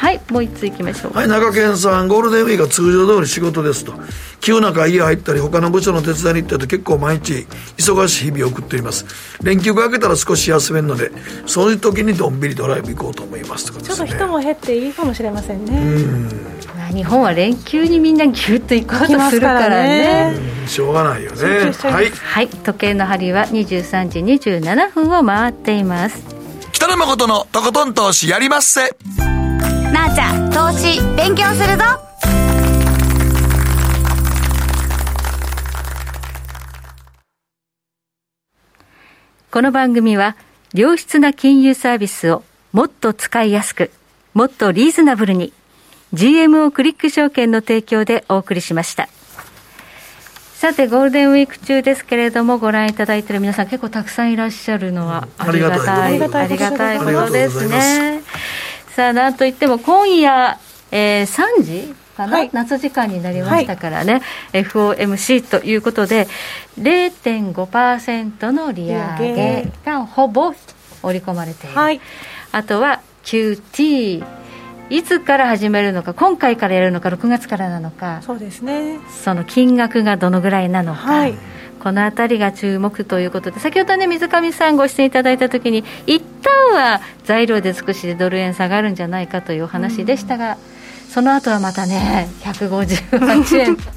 C: はいもう一ついきましょう。
B: はい中堅さんゴールデンウィークは通常通り仕事ですと。急な会議入ったり他の部署の手伝いに行ったりと結構毎日忙しい日々を送っています。連休が明けたら少し休めるのでそういう時にどんびりドライブ行こうと思いますとか
D: ちょっと人も減っていいかもしれませんね。
C: まあ日本は連休にみんなギュッと行こうとするからね。
B: うんしょうがないよね。はい。
C: はい。時計の針は23時27分を回っています。
B: 北野誠のとことん投資やりまっせ。
A: なあちゃん投資勉強するぞ。
C: この番組は良質な金融サービスをもっと使いやすくもっとリーズナブルに GMO クリック証券の提供でお送りしました。さてゴールデンウィーク中ですけれどもご覧いただいている皆さん結構たくさんいらっしゃるのはありがたい、
B: うん
C: ありがたいことです。ね。さあなんといっても今夜、えー3時かな、
D: はい。
C: 夏時間になりましたからね、FOMC ということで0.5%の利上げがほぼ織り込まれている、
D: はい。
C: あとは QT いつから始めるのか今回からやるのか6月からなのか
D: そうですね。
C: その金額がどのぐらいなのか、
D: はい。
C: この辺りが注目ということで先ほどね水上さんご出演いただいた時に一旦は材料で少しドル円下がるんじゃないかというお話でしたが、その後はまたね158円。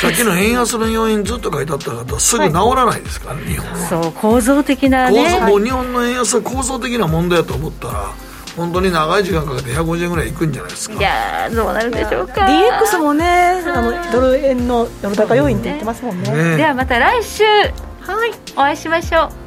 B: さっきの円安の要因ずっと書いてあった方はすぐ治らないですからね、日本は。
C: そう構造的な
B: 構
C: ね
B: 造もう日本の円安は構造的な問題だと思ったら本当に長い時間かけて150円ぐらいいくんじゃないですか。
C: いやーどうなるでしょうか。
D: DX もねあのドル円のドル高要因って言ってますもんね。
B: ね
C: ではまた来週。
D: はい。
C: お会いしましょう